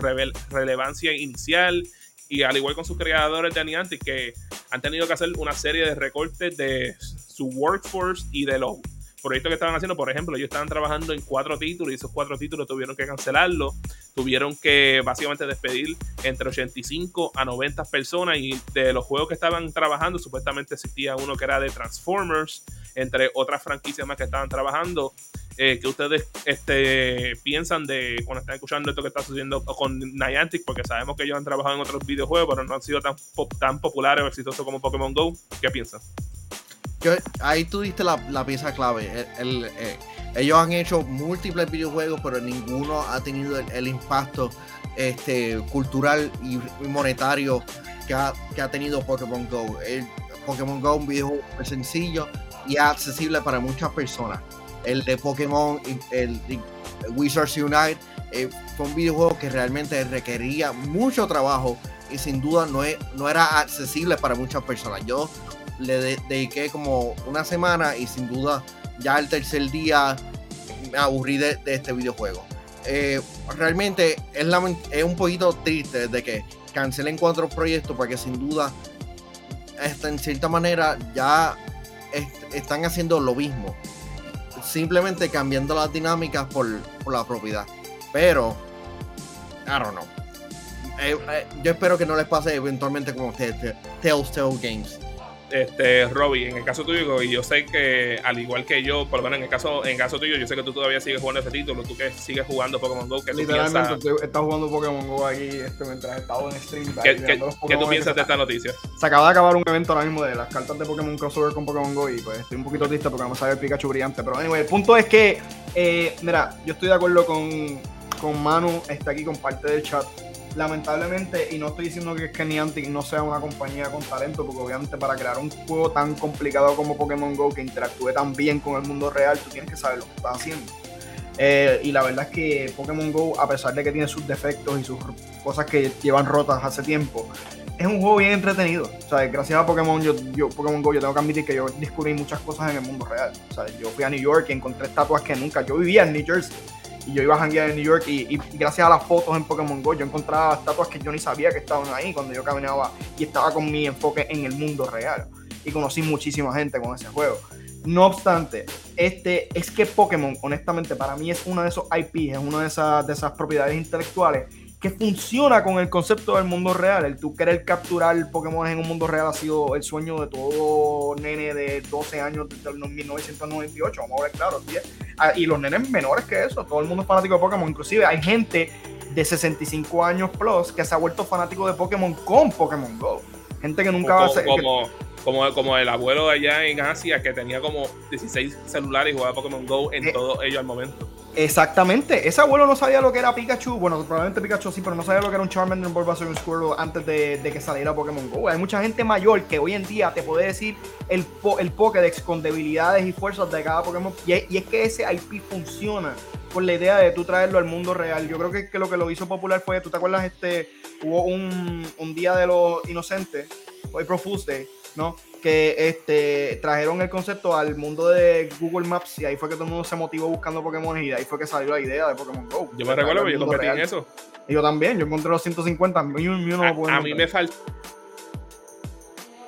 S1: relevancia inicial. Y al igual con sus creadores de Niantic que han tenido que hacer una serie de recortes de su workforce y de los proyectos que estaban haciendo, por ejemplo, ellos estaban trabajando en cuatro títulos y esos cuatro títulos tuvieron que cancelarlo, tuvieron que básicamente despedir entre 85 a 90 personas y de los juegos que estaban trabajando, supuestamente existía uno que era de Transformers, entre otras franquicias más que estaban trabajando. Eh, que ustedes este, piensan de cuando están escuchando esto que está sucediendo con Niantic, porque sabemos que ellos han trabajado en otros videojuegos, pero no han sido tan, tan populares o exitosos como Pokémon Go. ¿Qué piensan?
S2: Ahí tú diste la, pieza clave. Eh, ellos han hecho múltiples videojuegos, pero ninguno ha tenido el, impacto este, cultural y monetario que ha, tenido Pokémon Go. El, Pokémon Go es un videojuego sencillo y accesible para muchas personas. El de Pokémon, el, Wizards Unite, eh, fue un videojuego que realmente requería mucho trabajo y sin duda no, no era accesible para muchas personas. Yo le dediqué como una semana y sin duda ya el tercer día me aburrí de, este videojuego. Eh, realmente es, es un poquito triste de que cancelen cuatro proyectos porque sin duda en cierta manera ya están haciendo lo mismo. Simplemente cambiando las dinámicas por, la propiedad. Pero, I don't know. Eh, eh, yo espero que no les pase eventualmente como Telltale Games
S1: este, Robbie, en el caso tuyo, y yo sé que al igual que yo, por lo menos en el caso, en caso tuyo, yo sé que tú todavía sigues jugando ese título, tú que sigues jugando Pokémon Go, que tú
S3: piensas... estás jugando Pokémon Go aquí este, mientras estaba en stream.
S1: ¿Qué, ¿qué, tú piensas de esta noticia?
S3: Se acaba de acabar un evento ahora mismo de las cartas de Pokémon Crossover con Pokémon Go y pues estoy un poquito triste porque no me sale el Pikachu brillante, pero anyway, el punto es que, eh, mira, yo estoy de acuerdo con, con Manu, está aquí con parte del chat lamentablemente, y no estoy diciendo que, que Niantic no sea una compañía con talento, porque obviamente para crear un juego tan complicado como Pokémon Go que interactúe tan bien con el mundo real, tú tienes que saber lo que estás haciendo. Eh, y la verdad es que Pokémon Go, a pesar de que tiene sus defectos y sus cosas que llevan rotas hace tiempo, es un juego bien entretenido. O sea, gracias a Pokémon, yo, yo, Pokémon Go, yo tengo que admitir que yo descubrí muchas cosas en el mundo real. O sea, yo fui a New York y encontré estatuas que nunca. Yo vivía en New Jersey y yo iba a janguear en New York y, gracias a las fotos en Pokémon Go yo encontraba estatuas que yo ni sabía que estaban ahí cuando yo caminaba y estaba con mi enfoque en el mundo real y conocí muchísima gente con ese juego. No obstante, este es que Pokémon, honestamente, para mí es uno de esos IP, es una de esas, de esas propiedades intelectuales que funciona con el concepto del mundo real. El tú querer capturar Pokémon en un mundo real ha sido el sueño de todo nene de 12 años desde el 1998. Vamos a ver, claro. Ah, y los nenes menores que eso. Todo el mundo es fanático de Pokémon. Inclusive hay gente de 65 años plus que se ha vuelto fanático de Pokémon con Pokémon Go. Gente que nunca va a ser...
S1: Como, como, como, el abuelo allá en Asia que tenía como 16 celulares y jugaba Pokémon Go en eh, todo ello al momento.
S3: Exactamente. Ese abuelo no sabía lo que era Pikachu. Bueno, probablemente Pikachu sí, pero no sabía lo que era un Charmander, un Bulbasaur y un Squirtle antes de, que saliera Pokémon GO. Hay mucha gente mayor que hoy en día te puede decir el, el Pokédex con debilidades y fuerzas de cada Pokémon. Y, es que ese IP funciona por la idea de tú traerlo al mundo real. Yo creo que, que lo que lo hizo popular fue, ¿tú te acuerdas? Este, hubo un, un Día de los Inocentes, hoy Pro ¿no? Que este, trajeron el concepto al mundo de Google Maps y ahí fue que todo el mundo se motivó buscando Pokémon y ahí fue que salió la idea de Pokémon Go.
S1: Yo me recuerdo que yo competí en eso.
S3: Y yo también, yo encontré los 150, a,
S1: a, mí me falta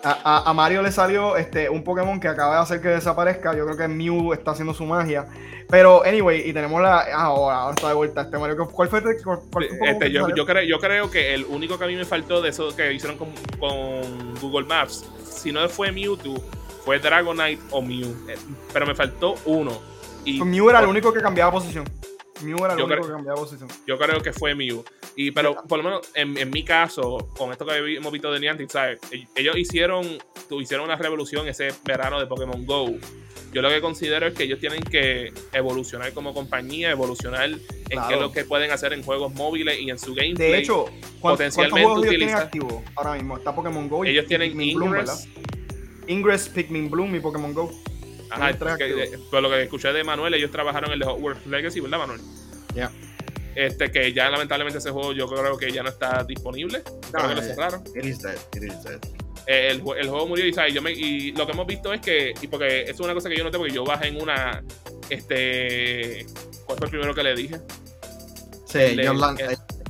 S3: A, a, Mario le salió este, un Pokémon que acaba de hacer que desaparezca. Yo creo que Mew está haciendo su magia. Pero, anyway, y tenemos la. Ah, ahora, ahora está de vuelta este Mario. ¿Cuál fue, este, cuál,
S1: este, yo, yo, creo, yo creo que el único que a mí me faltó de eso que hicieron con, con Google Maps, si no fue Mewtwo, fue Dragonite o Mew. Eh, pero me faltó uno.
S3: Y Mew era el único que cambiaba posición. Mew era el único que cambiaba posición.
S1: Yo creo que fue Mew. Y, pero por lo menos en, en mi caso, con esto que hemos visto de Niantic, ¿sabes? Ellos hicieron, hicieron una revolución ese verano de Pokémon Go. Yo lo que considero es que ellos tienen que evolucionar como compañía, evolucionar en qué es lo que pueden hacer en juegos móviles y en su gameplay.
S3: De hecho, potencialmente juegos ellos tienen activo ahora mismo? Está Pokémon Go
S1: y ellos tienen Pikmin Ingress, Bloom, ¿verdad?
S3: Ingress, Pikmin Bloom y Pokémon Go.
S1: Ajá, que, por lo que escuché de Manuel, ellos trabajaron en el Hogwarts Legacy, ¿verdad, Manuel?
S3: Ya.
S1: Este, que ya lamentablemente ese juego yo creo que ya no está disponible. creo que lo cerraron.
S2: It is dead, it is dead.
S1: Eh, el, el, juego murió y, ¿sabes? Yo me, y lo que hemos visto es que, y porque eso es una cosa que yo noté, porque yo bajé en una, este, ¿cuál fue el primero que le dije?
S2: Sí, ellos,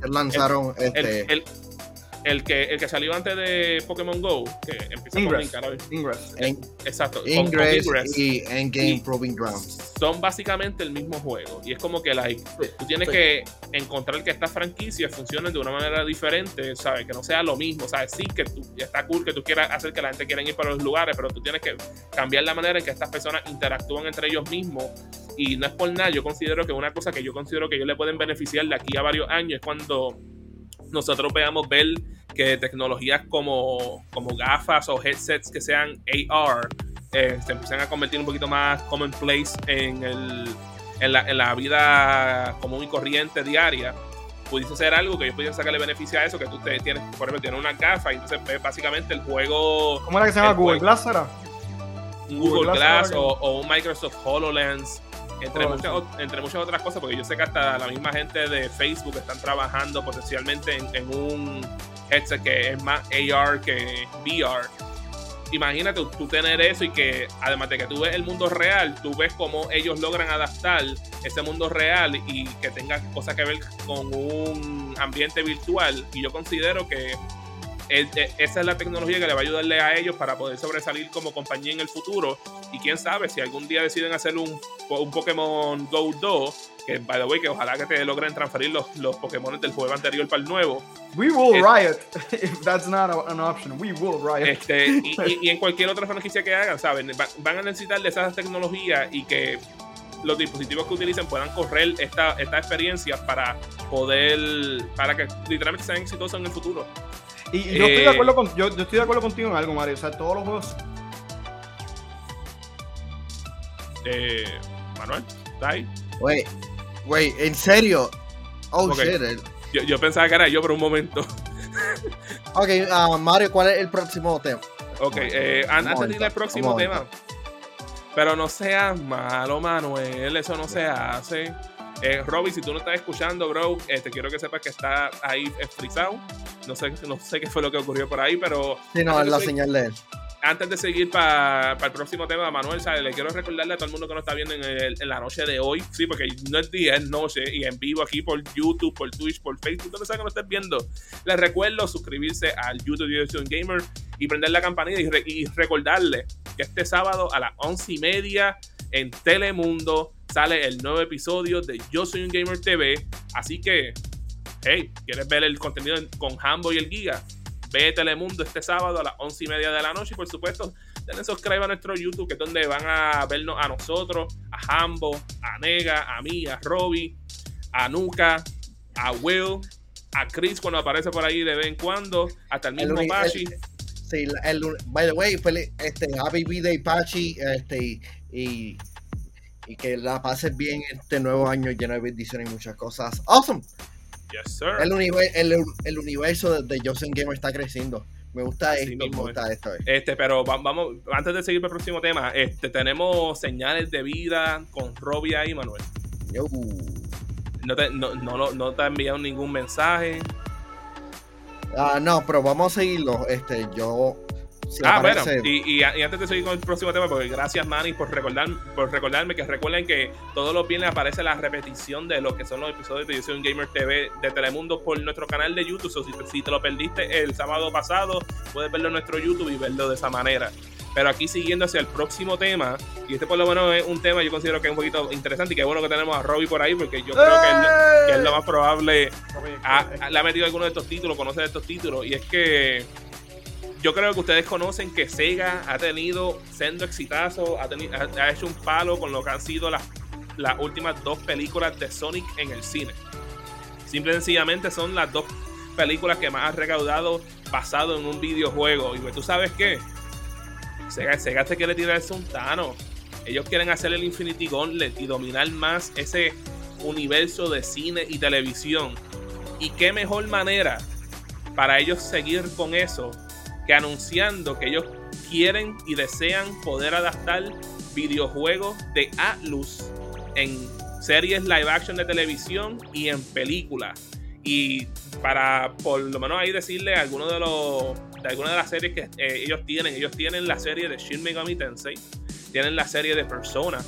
S2: lanzaron, este...
S1: el, el que, el que salió antes de Pokémon Go, que empieza
S3: Ingress.
S1: con
S3: Ingress.
S1: Exacto.
S2: Ingress, y Endgame Proving Grounds.
S1: Son básicamente el mismo juego. Y es como que like, tú tienes que encontrar que estas franquicias funcionen de una manera diferente, ¿sabes? Que no sea lo mismo, ¿sabes? Sí, que tú, está cool que tú quieras hacer que la gente quiera ir para los lugares, pero tú tienes que cambiar la manera en que estas personas interactúan entre ellos mismos. Y no es por nada, yo considero que una cosa que yo considero que ellos le pueden beneficiar de aquí a varios años es cuando nosotros veamos ver que tecnologías como, como gafas o headsets que sean AR eh, se empiezan a convertir un poquito más commonplace en, el, en, la, en la vida común y corriente diaria pudiese ser algo que yo pudiera sacarle beneficio a eso, que tú te tienes, por ejemplo, tienes una gafa y entonces ves básicamente el juego.
S3: ¿Cómo era que se llama? ¿Google Glass era?
S1: Google, Glass, o, o, un Microsoft HoloLens entre, muchas, entre muchas otras cosas, porque yo sé que hasta la misma gente de Facebook están trabajando potencialmente en, un headset que es más AR que VR. Imagínate tú, tener eso y que además de que tú ves el mundo real, tú ves cómo ellos logran adaptar ese mundo real y que tenga cosas que ver con un ambiente virtual. Y yo considero que esa es la tecnología que le va a ayudarle a ellos para poder sobresalir como compañía en el futuro. Y quién sabe si algún día deciden hacer un, un Pokémon Go 2, que by the way, que ojalá que te logren transferir los, los Pokémon del juego anterior para el nuevo.
S3: We will riot if that's not an option. We will riot.
S1: Este, y, en cualquier otra franquicia que hagan, ¿saben? Van a necesitar de esas tecnologías y que los dispositivos que utilicen puedan correr esta, esta experiencia para poder, para que literalmente sean exitosos en el futuro.
S3: Y, yo, estoy de eh, acuerdo con, yo, estoy de acuerdo contigo en algo, Mario. O sea, todos los juegos.
S1: Eh, Manuel, ¿está ahí?
S2: Güey, güey, en serio. Oh shit. Eh.
S1: Yo, yo, pensaba que era yo por un momento.
S2: ok, uh, Mario, ¿cuál es el próximo tema?
S1: Ok, eh, antes de ir al próximo tema. Pero no seas malo, Manuel, eso no se hace. Eh, Robby, si tú no estás escuchando, bro, eh, te quiero que sepas que está ahí frisado. No sé, no sé qué fue lo que ocurrió por ahí, pero.
S2: Sí, no, es la señal de él.
S1: Antes de seguir para el próximo tema, Manuel, ¿sabes? le quiero recordarle a todo el mundo que nos está viendo en, la noche de hoy, sí, porque no es día, es noche, y en vivo aquí por YouTube, por Twitch, por Facebook, donde sea que nos estés viendo. Les recuerdo suscribirse al YouTube de Gamer y prender la campanita y, y recordarle que este sábado a las once y media en Telemundo sale el nuevo episodio de Yo Soy un Gamer TV. Así que, hey, ¿quieres ver el contenido con Hambo y el Giga? Ve Telemundo este sábado a las once y media de la noche y por supuesto denle subscribe a nuestro YouTube que es donde van a vernos a nosotros, a Hambo, a Nega, a mí, a Robbie, a Nuka, a Will, a Chris cuando aparece por ahí de vez en cuando, hasta el mismo Pachi.
S2: Sí, el, by the way, este, Happy Birthday Pachi, este, y y que la pases bien este nuevo año lleno de bendiciones y muchas cosas. Awesome.
S1: Yes, sir.
S2: El, el, universo de, Joseph Gamer está creciendo. Me gusta esto, me gusta esto.
S1: Este, pero vamos, antes de seguir para el próximo tema, este, tenemos señales de vida con Robbie y Manuel. No te, no, no, no te ha enviado ningún mensaje.
S2: Ah, no, pero vamos a seguirlo. Este, yo
S1: ah, bueno, y, antes de seguir con el próximo tema, porque gracias Manny por, recordar, por recordarme que recuerden que todos los viernes aparece la repetición de lo que son los episodios de Edición Gamer TV de Telemundo por nuestro canal de YouTube. O si, si te lo perdiste el sábado pasado, puedes verlo en nuestro YouTube y verlo de esa manera. Pero aquí siguiendo hacia el próximo tema, y este por lo menos es un tema yo considero que es un poquito interesante y que bueno que tenemos a Robbie por ahí, porque yo creo que, es lo más probable, le ha metido alguno de estos títulos, conoce de estos títulos, y es que yo creo que ustedes conocen que Sega ha tenido siendo exitazo, ha, ha, hecho un palo con lo que han sido las, las últimas dos películas de Sonic en el cine. Simple y sencillamente son las dos películas que más han recaudado basado en un videojuego. Y pues, tú sabes qué? Sega, Sega se quiere tirarse un Tano. Ellos quieren hacer el Infinity Gauntlet y dominar más ese universo de cine y televisión. Y qué mejor manera para ellos seguir con eso que anunciando que ellos quieren y desean poder adaptar videojuegos de Atlus en series live action de televisión y en películas. Y para por lo menos ahí decirle algunos de los de algunas de las series que eh, ellos tienen. Ellos tienen la serie de Shin Megami Tensei, tienen la serie de Persona,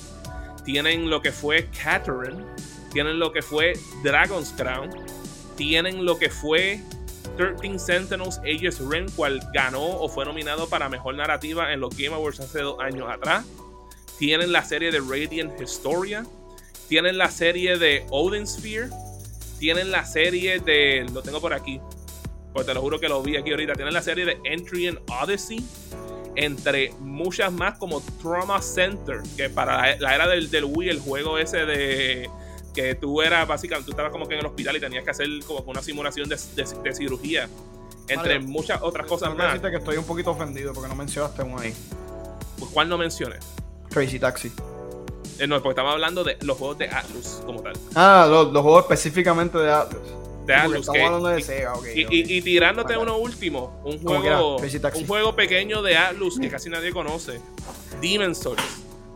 S1: tienen lo que fue Catherine, tienen lo que fue Dragon's Crown, tienen lo que fue 13 Sentinels Aegis Rim, cual ganó o fue nominado para mejor narrativa en los Game Awards hace dos años atrás. Tienen la serie de Radiant Historia. Tienen la serie de Odin Sphere. Tienen la serie de. Lo tengo por aquí. Pues te lo juro que lo vi aquí ahorita. Tienen la serie de Entry and Odyssey. Entre muchas más como Trauma Center. Que para la, era del, del, Wii, el juego ese de. Que tú eras básicamente. Tú estabas como que en el hospital y tenías que hacer como una simulación de, de, cirugía. Entre muchas otras cosas más.
S3: que estoy un poquito ofendido porque no mencionaste uno ahí.
S1: Pues, ¿Cuál no mencioné?
S3: Crazy Taxi.
S1: Eh, no, porque estamos hablando de los juegos de Atlus como tal.
S3: Ah, los, los juegos específicamente de Atlus
S1: y, tirándote uno último, un juego, un juego pequeño de Atlus que casi nadie conoce, Demon Souls,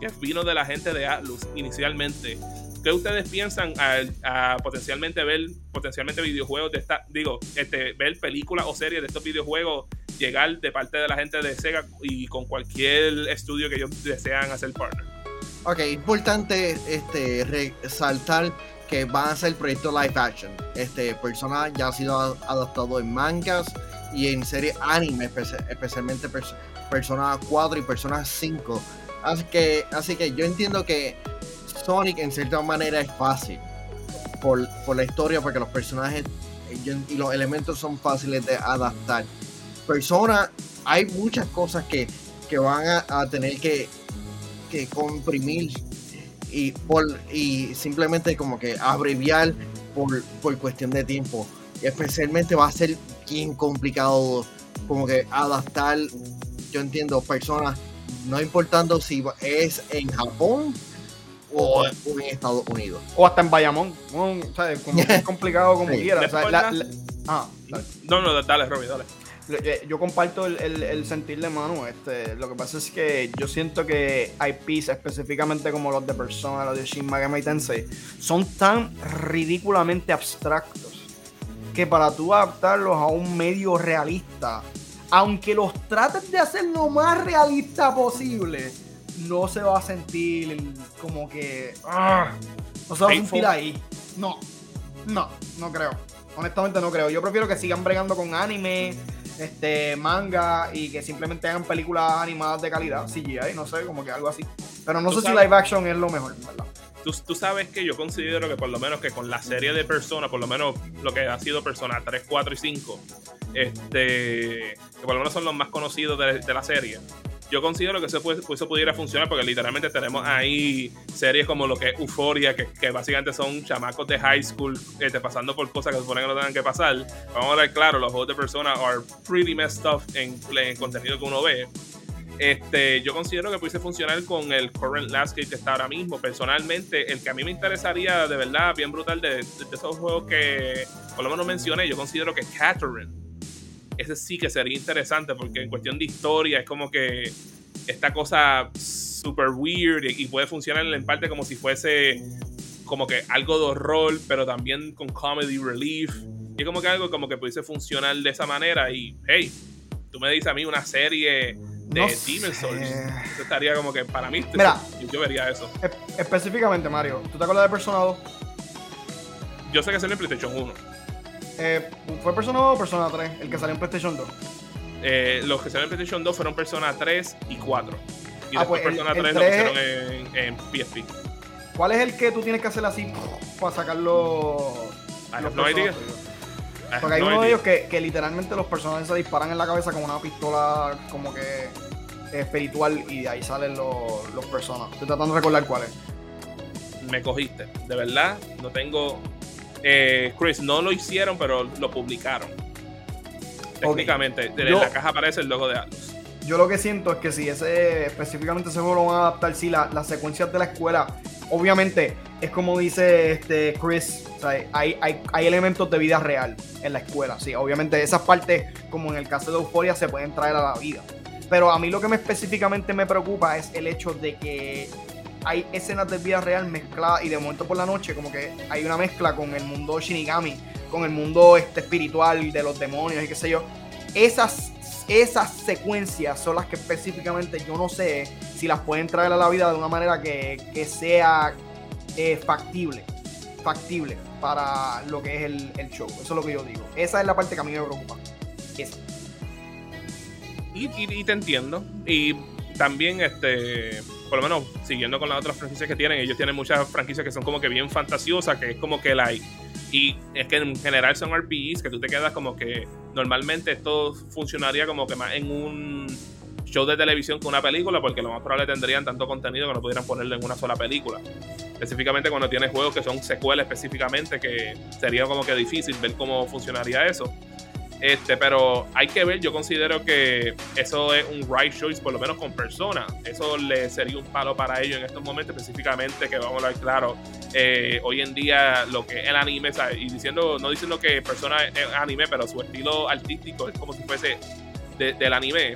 S1: que vino de la gente de Atlus inicialmente. ¿Qué ustedes piensan a, potencialmente ver potencialmente videojuegos de esta, digo, este, ver películas o series de estos videojuegos llegar de parte de la gente de Sega y con cualquier estudio que ellos desean hacer partner?
S2: Ok, importante este, resaltar que van a ser proyectos live action. Este Persona ya ha sido adaptado en mangas y en series anime, especialmente Persona 4 y Persona 5. Así que, así que yo entiendo que Sonic en cierta manera es fácil por, por la historia, porque los personajes y los elementos son fáciles de adaptar. Persona, hay muchas cosas que, que van a, a tener que, que comprimir y, por, y simplemente como que abreviar por, por cuestión de tiempo. Especialmente va a ser bien complicado como que adaptar, yo entiendo, personas, no importando si es en Japón o, en Estados Unidos.
S3: O hasta en Bayamón. es complicado como quiera.
S1: ah, No, no, dale, Robbie, dale.
S3: Yo comparto el, sentir de Manu. Este, lo que pasa es que yo siento que IPs, específicamente como los de Persona, los de Shin Megami Tensei, son tan ridículamente abstractos que para tú adaptarlos a un medio realista, aunque los trates de hacer lo más realista posible, no se va a sentir como que. Ah, no se va a sentir ahí. No, no, no creo. Honestamente no creo. Yo prefiero que sigan bregando con anime este, manga y que simplemente hagan películas animadas de calidad, CGI, no sé, como que algo así. Pero no sé si live action es lo mejor, ¿verdad?
S1: Tú, sabes que yo considero que por lo menos que con la serie de Persona, por lo menos lo que ha sido Persona 3, 4 y 5, este, que por lo menos son los más conocidos de la serie yo considero que eso, pudiera funcionar porque literalmente tenemos ahí series como lo que es Euphoria, que, básicamente son chamacos de high school este, pasando por cosas que suponen que no tengan que pasar. Vamos a ver, claro, los juegos de Persona are pretty messed up en, en contenido que uno ve. Este, yo considero que pudiese funcionar con el current landscape que está ahora mismo. Personalmente, el que a mí me interesaría de verdad, bien brutal, de, de esos juegos que por lo menos mencioné, yo considero que Catherine ese sí que sería interesante porque en cuestión de historia es como que esta cosa super weird y, puede funcionar en parte como si fuese como que algo de horror, pero también con comedy relief. Y como que algo como que pudiese funcionar de esa manera y hey, tú me dices a mí una serie de
S3: No
S1: Demon's Souls, eso estaría como que para mí,
S3: Mira.
S1: yo, yo vería eso.
S3: Espe- específicamente, Mario, ¿tú te acuerdas de Persona 2?
S1: Yo sé que salió en PlayStation 1.
S3: Eh, ¿Fue Persona 2 o Persona 3? El que salió en PlayStation 2.
S1: Eh, los que salieron en PlayStation 2 fueron Persona 3 y 4. Y
S3: Ah,
S1: después
S3: pues el-
S1: Persona
S3: el
S1: 3 lo
S3: 3
S1: pusieron en, en PSP.
S3: ¿Cuál es el que tú tienes que hacer así para sacar los.
S1: I
S3: los
S1: no idea.
S3: Porque hay
S1: no
S3: uno de
S1: idea.
S3: ellos que, que literalmente los personajes se disparan en la cabeza con una pistola como que espiritual y de ahí salen los, los personas. Estoy tratando de recordar cuál es.
S1: me cogiste. De verdad, no tengo. Eh, Chris, no lo hicieron, pero lo publicaron. Técnicamente, en la caja aparece el logo de Atlus.
S3: Yo lo que siento es que si ese específicamente ese juego lo van a adaptar, si la- las secuencias de la escuela, obviamente es como dice este Chris, o sea, hay, hay, hay elementos de vida real en la escuela, sí, obviamente esas partes, como en el caso de Euforia, se pueden traer a la vida. Pero a mí lo que me específicamente me preocupa es el hecho de que hay escenas de vida real mezcladas y de momento por la noche como que hay una mezcla con el mundo Shinigami, con el mundo este espiritual de los demonios y qué sé yo. Esas, esas secuencias son las que específicamente yo no sé si las pueden traer a la vida de una manera que, que sea eh, factible. Factible para lo que es el, el show. Eso es lo que yo digo. Esa es la parte que a mí me preocupa.
S1: Y te entiendo. Y también, este, por lo menos siguiendo con las otras franquicias que tienen, ellos tienen muchas franquicias que son como que bien fantasiosas, que es como que like. Y es que en general son RPGs que tú te quedas como que normalmente esto funcionaría como que más en un show de televisión que una película, porque lo más probable tendrían tanto contenido que no pudieran ponerlo en una sola película. Específicamente cuando tienes juegos que son secuelas específicamente, que sería como que difícil ver cómo funcionaría eso. Este, pero hay que ver, yo considero que eso es un right choice, por lo menos con personas. Eso le sería un palo para ellos en estos momentos, específicamente, que vamos a hablar claro, eh, hoy en día lo que es el anime, ¿sabes? y diciendo, no diciendo que persona es anime, pero su estilo artístico es como si fuese de- del anime.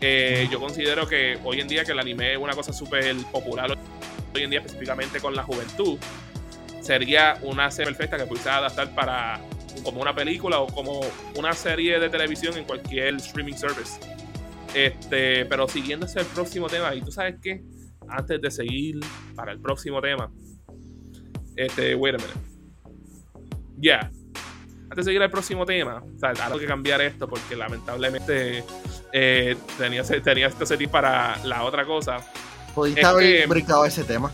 S1: Eh, yo considero que hoy en día que el anime es una cosa súper popular hoy en día, específicamente con la juventud, sería una serie perfecta que pudiese adaptar para como una película o como una serie de televisión en cualquier streaming service. Este, pero siguiendo el próximo tema, y tú sabes qué, antes de seguir para el próximo tema, este, wait a minute. Ya. Antes de seguir al próximo tema, o sea, tengo que cambiar esto porque lamentablemente eh, tenía, tenía esto serie para la otra cosa.
S2: Pudiste
S1: Es
S2: haber
S1: que-
S2: brincado ese tema.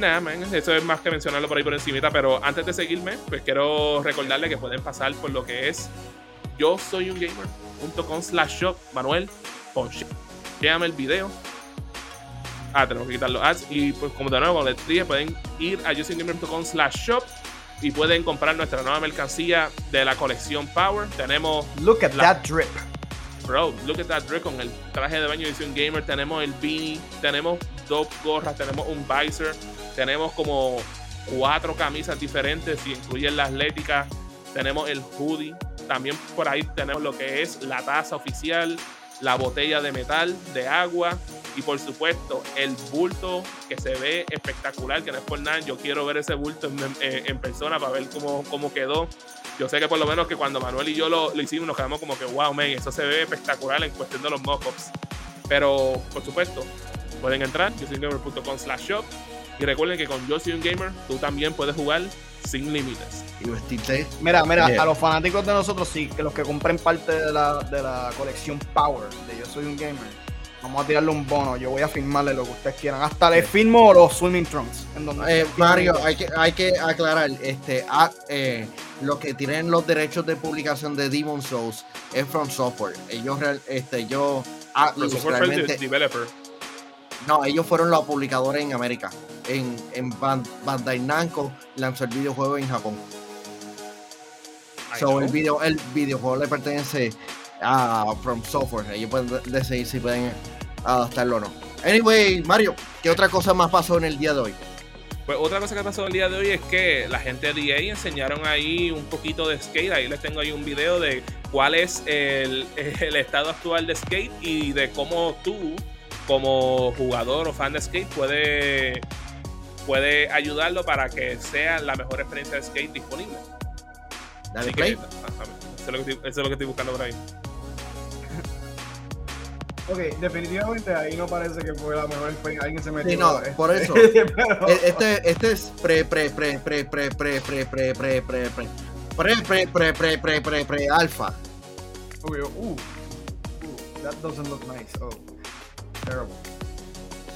S1: Nada, man, eso es más que mencionarlo por ahí por encimita, pero antes de seguirme, pues quiero recordarle que pueden pasar por lo que es yo soy un gamer.com slash shop, Manuel, llévame el video. Ah, tenemos que quitar los ads. Y pues como de nuevo, como les dije, pueden ir a yo soy un gamer.com slash shop y pueden comprar nuestra nueva mercancía de la colección Power. Tenemos
S3: Look at
S1: La-
S3: that drip.
S1: Bro, look at that drip con el traje de baño de edición gamer. Tenemos el beanie, tenemos dos gorras, tenemos un visor, tenemos como cuatro camisas diferentes, si incluyen la atlética. Tenemos el hoodie. También por ahí tenemos lo que es la taza oficial, la botella de metal, de agua y por supuesto el bulto que se ve espectacular, que no es por nada. Yo quiero ver ese bulto en, en persona para ver cómo, cómo quedó. Yo sé que por lo menos que cuando Manuel y yo lo, hicimos nos quedamos como que wow, man, eso se ve espectacular en cuestión de los mockups. Pero por supuesto, pueden entrar, yosoyungamer.com slash shop y recuerden que con Yo Soy Un Gamer tú también puedes jugar sin límites.
S2: Y vestirte.
S3: Mira, mira,
S2: Yeah.
S3: a los fanáticos de nosotros sí, que los que compren parte de la, de la colección Power de Yo Soy un Gamer, vamos a tirarle un bono. Yo voy a firmarle lo que ustedes quieran. Hasta le firmo los swimming trunks. En donde
S2: Eh, Mario, hay que, hay que aclarar, este, ah, eh, los que tienen los derechos de publicación de Demon Souls es From Software. Ellos, real- este, ah,
S1: software fue el
S2: realmente-
S1: de- developer.
S2: No, ellos fueron los publicadores en América. En, en Ban- Bandai Namco lanzó el videojuego en Japón. So, el, video, el videojuego le pertenece a From Software. Ellos pueden de- decidir si pueden adaptarlo o no. Anyway, Mario, ¿qué otra cosa más pasó en el día de hoy?
S1: Pues otra cosa que pasó el día de hoy es que la gente de EA enseñaron ahí un poquito de skate. Ahí les tengo ahí un video de cuál es el, el estado actual de skate y de cómo tú, como jugador o fan de skate, puede, puede ayudarlo para que sea la mejor experiencia de skate disponible.
S2: Dale
S1: Así
S2: play.
S1: que, eso, es lo que estoy, eso es lo que estoy buscando por ahí.
S3: Ok, definitivamente ahí no parece que fue la mejor experiencia. Alguien se metió.
S2: Sí, no,
S3: este,
S2: por eso.
S3: pero-
S2: E- Este, este es pre, pre, pre, pre, pre, pre, pre, pre, pre, pre, pre, pre, pre, pre, pre, pre, pre, pre, alfa.
S3: Ok, uh, uh, that doesn't look nice. Oh, terrible.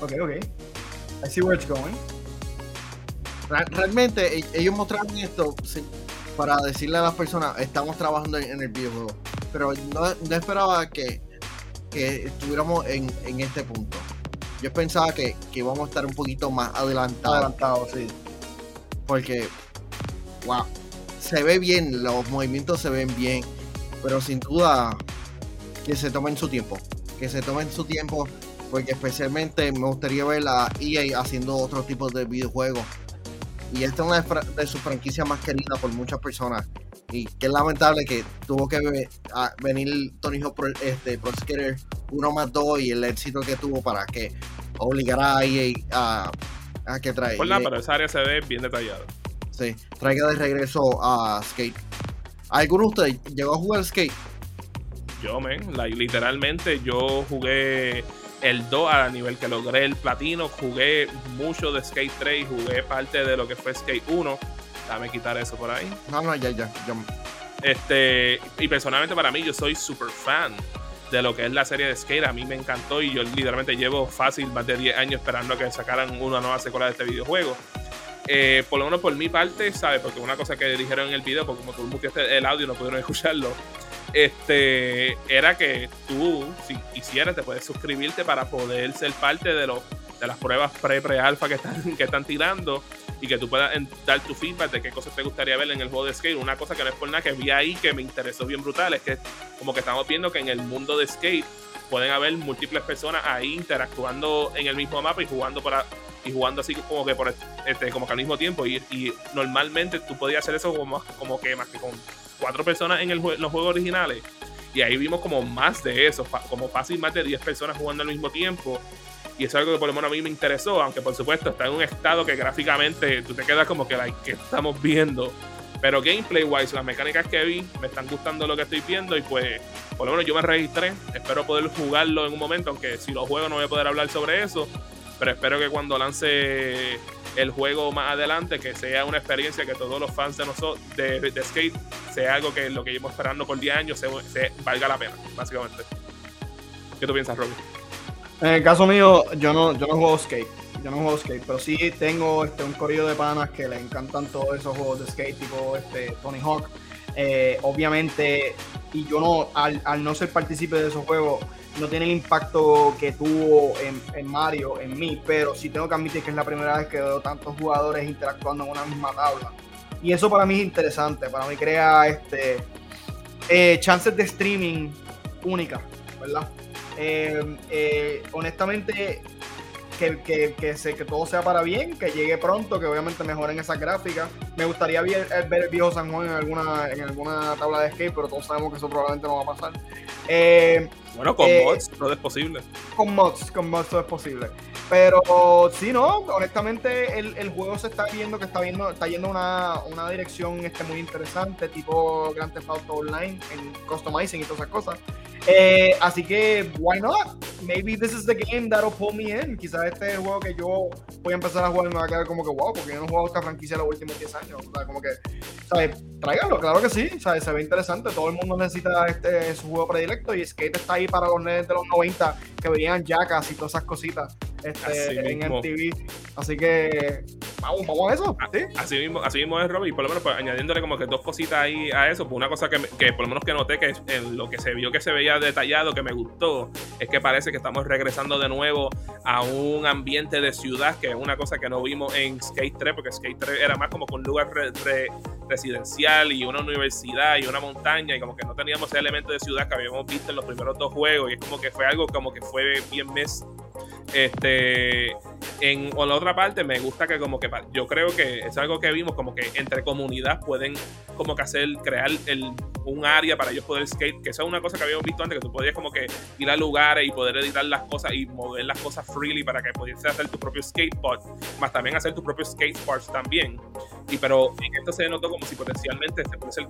S3: Okay, okay. I see where it's going.
S2: Realmente e- ellos mostraron esto para decirle a las personas, estamos trabajando en, el videojuego. Pero no, no esperaba que, que estuviéramos en, en este punto. Yo pensaba que, que íbamos a estar un poquito más adelantados.
S3: Adelantado, sí.
S2: porque wow, se ve bien, los movimientos se ven bien, pero sin duda que se tomen su tiempo, que se tomen su tiempo, porque especialmente me gustaría ver a EA haciendo otro tipo de videojuegos. Y esta es una de sus franquicias más queridas por muchas personas. Y que es lamentable que tuvo que venir Tony Hawk Pro, este, Pro Skater 1 más 2 y el éxito que tuvo para que obligara a EA a, a que trae.
S1: Por nada, pero esa área se ve bien detallada.
S2: Sí, traiga de regreso a Skate. ¿Alguno de ustedes llegó a jugar Skate?
S1: Yo, men, like, literalmente yo jugué el 2 a nivel que logré el platino, jugué mucho de Skate 3 y jugué parte de lo que fue Skate 1. Dame quitar eso por ahí.
S2: No, no, ya, ya. ya.
S1: Este, y personalmente para mí yo soy super fan de lo que es la serie de Skate. A mí me encantó y yo literalmente llevo fácil más de 10 años esperando a que sacaran una nueva secuela de este videojuego. Eh, por lo menos por mi parte, ¿sabes? Porque una cosa que dijeron en el video, porque como tú muteaste el audio no pudieron escucharlo, este, era que tú, si quisieras, te puedes suscribirte para poder ser parte de, los de las pruebas pre-pre-alfa que están, que están tirando y que tú puedas dar tu feedback de qué cosas te gustaría ver en el juego de skate. Una cosa que no es por nada que vi ahí que me interesó bien brutal es que como que estamos viendo que en el mundo de skate pueden haber múltiples personas ahí interactuando en el mismo mapa y jugando para y jugando así como que por este como que al mismo tiempo. Y, normalmente tú podías hacer eso como, como que más que con cuatro personas en el jue- los juegos originales. Y ahí vimos como más de eso como fácil más de 10 personas jugando al mismo tiempo. Y es algo que por lo menos a mí me interesó aunque por supuesto está en un estado que gráficamente tú te quedas como que like, ¿qué estamos viendo? pero gameplay wise las mecánicas que vi me están gustando lo que estoy viendo y pues por lo menos yo me registré espero poder jugarlo en un momento aunque si lo juego no voy a poder hablar sobre eso pero espero que cuando lance el juego más adelante que sea una experiencia que todos los fans de nosotros de, skate sea algo que lo que llevamos esperando por 10 años se, se valga la pena básicamente ¿qué tú piensas Robbie?
S3: En el caso mío, yo no, yo no juego skate. Yo no juego skate, pero sí tengo este, un corrido de panas que le encantan todos esos juegos de skate, tipo este, Tony Hawk. Eh, obviamente, y yo no, al, al no ser partícipe de esos juegos, no tiene el impacto que tuvo en, en Mario, en mí, pero sí tengo que admitir que es la primera vez que veo tantos jugadores interactuando en una misma tabla. Y eso para mí es interesante, para mí crea este, eh, chances de streaming únicas, ¿verdad? Eh, eh, honestamente, que, que, que, se- que todo sea para bien, que llegue pronto, que obviamente mejoren esas gráficas. Me gustaría ver, ver el viejo San Juan en alguna, en alguna tabla de skate, pero todos sabemos que eso probablemente no va a pasar. Eh,
S1: bueno con
S3: Eh,
S1: mods todo es posible
S3: con mods, con mods todo es posible. Pero sí, no, honestamente el, el juego se está viendo que está viendo, está yendo una, una dirección este, muy interesante, tipo Grand Theft Auto Online, en customizing y todas esas cosas. Eh, así que, why not? Maybe this is the game that'll pull me in. Quizás este es el juego que yo voy a empezar a jugar y me va a quedar como que wow, porque yo no he jugado esta franquicia los últimos 10 años. O sea, como que, ¿sabes? Tráiganlo, claro que sí, ¿sabes? Se ve interesante. Todo el mundo necesita este su juego predilecto y Skate está ahí para los nenes de los 90 que veían Jackass y todas esas cositas este,
S1: Así
S3: en
S1: mismo.
S3: MTV. Así que, vamos, vamos a eso. ¿sí?
S1: Así mismo, así mismo es Robbie, y por lo menos pues, añadiéndole como que dos cositas ahí a eso, pues una cosa que, que por lo menos que noté que en lo que se vio que se veía detallado, que me gustó, es que parece que estamos regresando de nuevo a un ambiente de ciudad, que es una cosa que no vimos en Skate 3, porque Skate 3 era más como un lugar re- re- residencial y una universidad y una montaña, y como que no teníamos ese elemento de ciudad que habíamos visto en los primeros dos juegos, y es como que fue algo como que fue bien mes este en o la otra parte me gusta que como que yo creo que es algo que vimos como que entre comunidad pueden como que hacer crear un área para ellos poder skate que eso es una cosa que habíamos visto antes que tú podías como que ir a lugares y poder editar las cosas y mover las cosas freely para que pudieses hacer tu propio skateboard más también hacer tus propios skateparks también Y pero en esto se notó como si potencialmente se puede hacer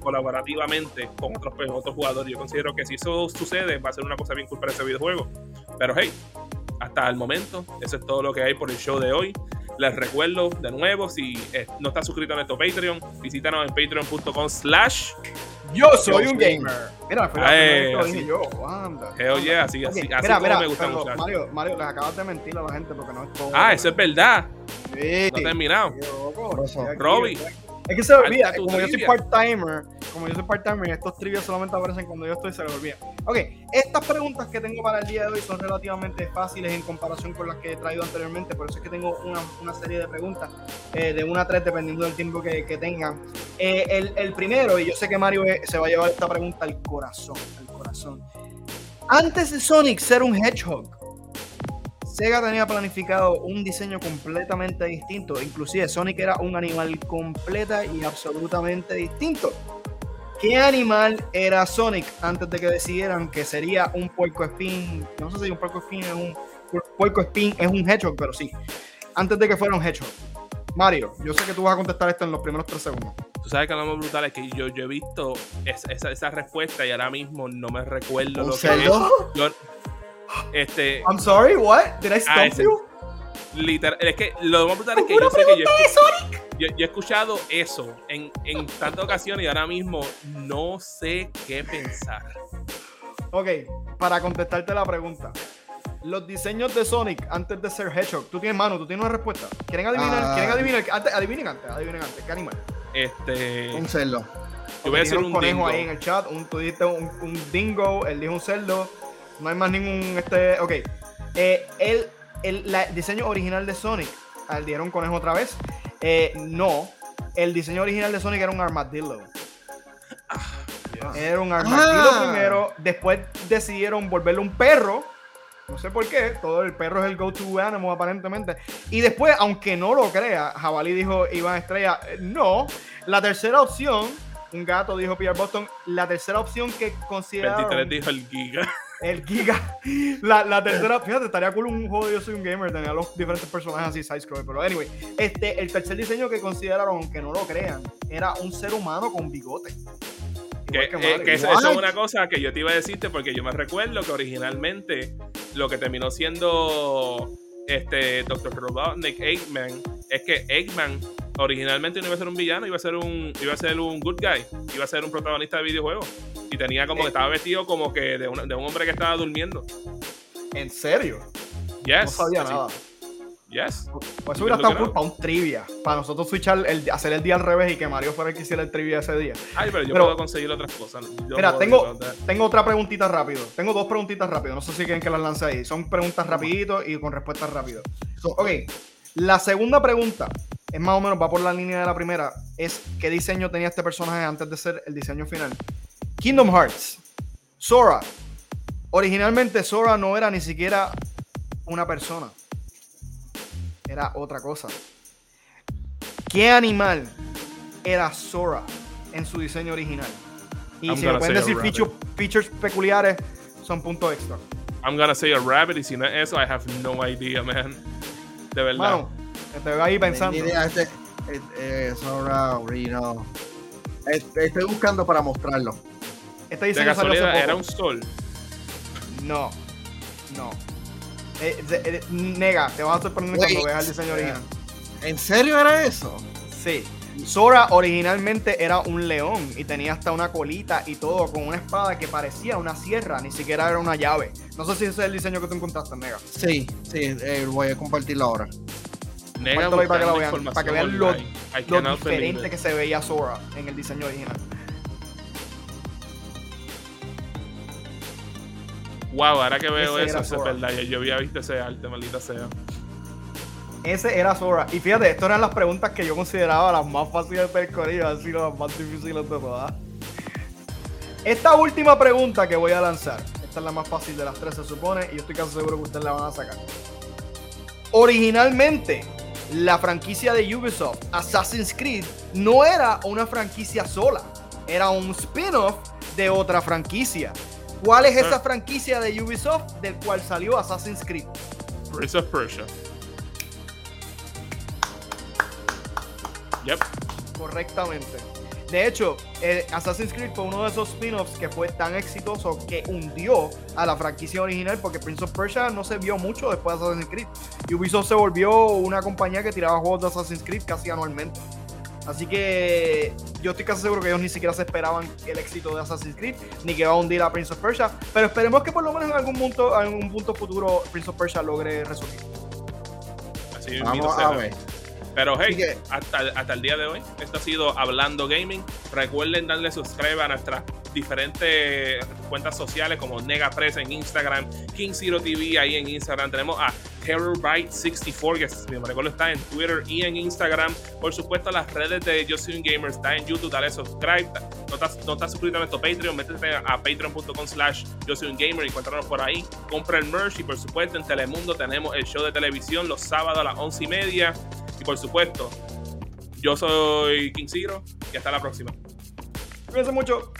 S1: colaborativamente con otros, pues, otros jugadores. Yo considero que si eso sucede, va a ser una cosa bien cool para ese videojuego. Pero hey, hasta el momento, eso es todo lo que hay por el show de hoy. Les recuerdo de nuevo, si eh, no estás suscrito a nuestro Patreon, visítanos en patreon.com slash
S3: Yo soy un gamer. Mira, fue la
S1: Ay,
S3: primera vez que lo
S1: así.
S3: dije yo. Anda.
S1: Hell yeah, así, así,
S3: Ok,
S1: así
S3: mira,
S1: como
S3: mira,
S1: me gusta
S3: pero,
S1: mucho.
S3: Mario, Mario, les acabas de mentir a la gente porque no es todo.
S1: Ah, eso es verdad.
S3: Sí.
S1: No he terminado. Robbie.
S3: Es que se olvida, como yo soy part-timer, como yo soy part-timer, estos trivias solamente aparecen cuando yo estoy, se me olvida. Ok, estas preguntas que tengo para el día de hoy son relativamente fáciles en comparación con las que he traído anteriormente, por eso es que tengo una, una serie de preguntas, eh, de una a tres, dependiendo del tiempo que, que tengan. Eh, el, el primero, y yo sé que Mario eh, se va a llevar esta pregunta al corazón, al corazón. Antes de Sonic ser un Hedgehog, Sega tenía planificado un diseño completamente distinto. Inclusive Sonic era un animal completa y absolutamente distinto. ¿Qué animal era Sonic antes de que decidieran que sería un puerco espín? No sé si un puerco espín es un puerco espín es un hedgehog, pero sí. Antes de que fuera un hedgehog. Mario, yo sé que tú vas a contestar esto en los primeros tres segundos.
S1: Tú sabes que lo más brutal es que yo, yo he visto esa, esa, esa respuesta y ahora mismo no me recuerdo
S2: ¿Un
S1: lo que es. Yo- este,
S3: I'm sorry, what? Did I stop
S1: ese-
S3: you?
S1: literal, es que lo más brutal es que yo sé que yo, yo, yo he escuchado eso en, en tantas ocasiones y ahora mismo no sé qué pensar.
S3: Ok, para contestarte la pregunta. Los diseños de Sonic antes de ser Hedgehog, tú tienes mano, tú tienes una respuesta. ¿Quieren adivinar?
S2: Ah.
S3: ¿Quieren adivinar? Antes, adivinen antes, adivinen antes. ¿Qué animal?
S1: Este,
S2: Un cerdo.
S1: yo voy a decir un
S3: conejo
S1: dingo.
S3: ahí en el chat. Un, tú dijiste un, un dingo, él dijo un cerdo. No hay más ningún. Este, ok. Eh, el, el la- diseño original de Sonic, al dijeron conejo otra vez. Eh, no. El diseño original de Sonic era un armadillo. Era un armadillo
S2: Ah.
S3: primero. Después decidieron volverlo un perro. No sé por qué. Todo el perro es el go-to animal aparentemente. Y después, aunque no lo crea, Jabalí dijo Iván Estrella, no. La tercera opción, un gato dijo Pierre Boston, la tercera opción que
S1: 23
S3: consideraron
S1: dijo el giga.
S3: El Giga. La, la tercera, fíjate, estaría cool un juego de Yo Soy un Gamer, tener los diferentes personajes así side scroll. Pero anyway, este, el tercer diseño que consideraron, aunque no lo crean, era un ser humano con bigote.
S1: Que, eh, que eso es una cosa que yo te iba a decirte porque yo me recuerdo que originalmente lo que terminó siendo este Dr. Robotnik, Eggman, es que Eggman originalmente no iba a ser un villano, iba a ser un, iba a ser un good guy, iba a ser un protagonista de videojuegos. Y tenía como que estaba vestido como que de, una- de un hombre que estaba durmiendo.
S3: ¿En serio?
S1: Yes.
S3: No sabía nada.
S1: Yes.
S3: Pues eso hubiera estado cool para un trivia. Para nosotros switchar, el, hacer el día al revés y que Mario fuera el que hiciera el trivia ese día.
S1: Ay, pero yo
S3: Pero-
S1: puedo conseguir otras cosas. Yo
S3: Mira, tengo, tengo otra preguntita rápido. Tengo dos preguntitas rápido. No sé si quieren que las lance ahí. Son preguntas rapidito y con respuestas rápido.
S2: So-
S3: Ok, la segunda pregunta es más o menos, va por la línea de la primera. Es qué diseño tenía este personaje antes de ser el diseño final. Kingdom Hearts. Sora. Originalmente Sora no era ni siquiera una persona. Era otra cosa. ¿Qué animal era Sora en su diseño original? Y
S1: I'm
S3: si me pueden decir features peculiares, son puntos extra.
S1: I'm gonna say a rabbit y si no es eso, I have no idea, man. De verdad.
S3: Te veo ahí pensando.
S2: Idea, este, eh, eh, Sora. Eh, Estoy buscando para mostrarlo.
S3: Este
S1: de
S3: diseño salió hace
S1: casualidad,
S3: poco.
S1: era un sol.
S3: No, no. Eh, de- eh, nega, te vas a sorprender
S2: Wait.
S3: cuando veas el diseño original.
S2: ¿En serio era eso?
S3: Sí. Sora originalmente era un león y tenía hasta una colita y todo con una espada que parecía una sierra, ni siquiera era una llave. No sé si ese es el diseño que tú encontraste, Nega.
S2: Sí, sí, eh, voy a compartirlo ahora.
S1: Nega
S3: para que lo vean, para que vean lo- Lo diferente que se veía Sora en el diseño original.
S1: Wow, ahora que veo
S3: Ese
S1: eso, es verdad. Yo, yo había visto ese arte, maldita sea.
S3: Ese era Sora. Y fíjate, estas eran las preguntas que yo consideraba las más fáciles del corillo, así las más difíciles de todas. Esta última pregunta que voy a lanzar, esta es la más fácil de las tres, se supone, y yo estoy casi seguro que ustedes la van a sacar. Originalmente, la franquicia de Ubisoft, Assassin's Creed, no era una franquicia sola, era un spin-off de otra franquicia. ¿Cuál es esa
S1: Ah.
S3: franquicia de Ubisoft del cual salió Assassin's Creed?
S1: Prince of Persia. Yep.
S3: Correctamente. De hecho, eh, Assassin's Creed fue uno de esos spin-offs que fue tan exitoso que hundió a la franquicia original porque Prince of Persia no se vio mucho después de Assassin's Creed. Y Ubisoft se volvió una compañía que tiraba juegos de Assassin's Creed casi anualmente. Así que yo estoy casi seguro que ellos ni siquiera se esperaban el éxito de Assassin's Creed, ni que va a hundir a Prince of Persia. Pero esperemos que por lo menos en algún punto, en algún punto futuro, Prince of Persia logre resurgir.
S1: Así
S2: Vamos a ver.
S1: Pero hey,
S2: que-
S1: hasta, hasta el día de hoy, esto ha sido Hablando Gaming. Recuerden darle subscribe a nuestras diferentes cuentas sociales como NegaPress en Instagram, King Zero TV ahí en Instagram. Tenemos a TerrorBite64, que si me recuerdo está en Twitter y en Instagram. Por supuesto, las redes de Yo Soy un Gamer está en YouTube, dale subscribe. No estás, no estás suscrito a nuestro Patreon, métete a patreon.com slash Yo Soy un Gamer encuéntranos por ahí. Compra el merch y por supuesto en Telemundo tenemos el show de televisión los sábados a las once y media. Por supuesto, yo soy King Zero y hasta la próxima.
S3: Cuídense mucho.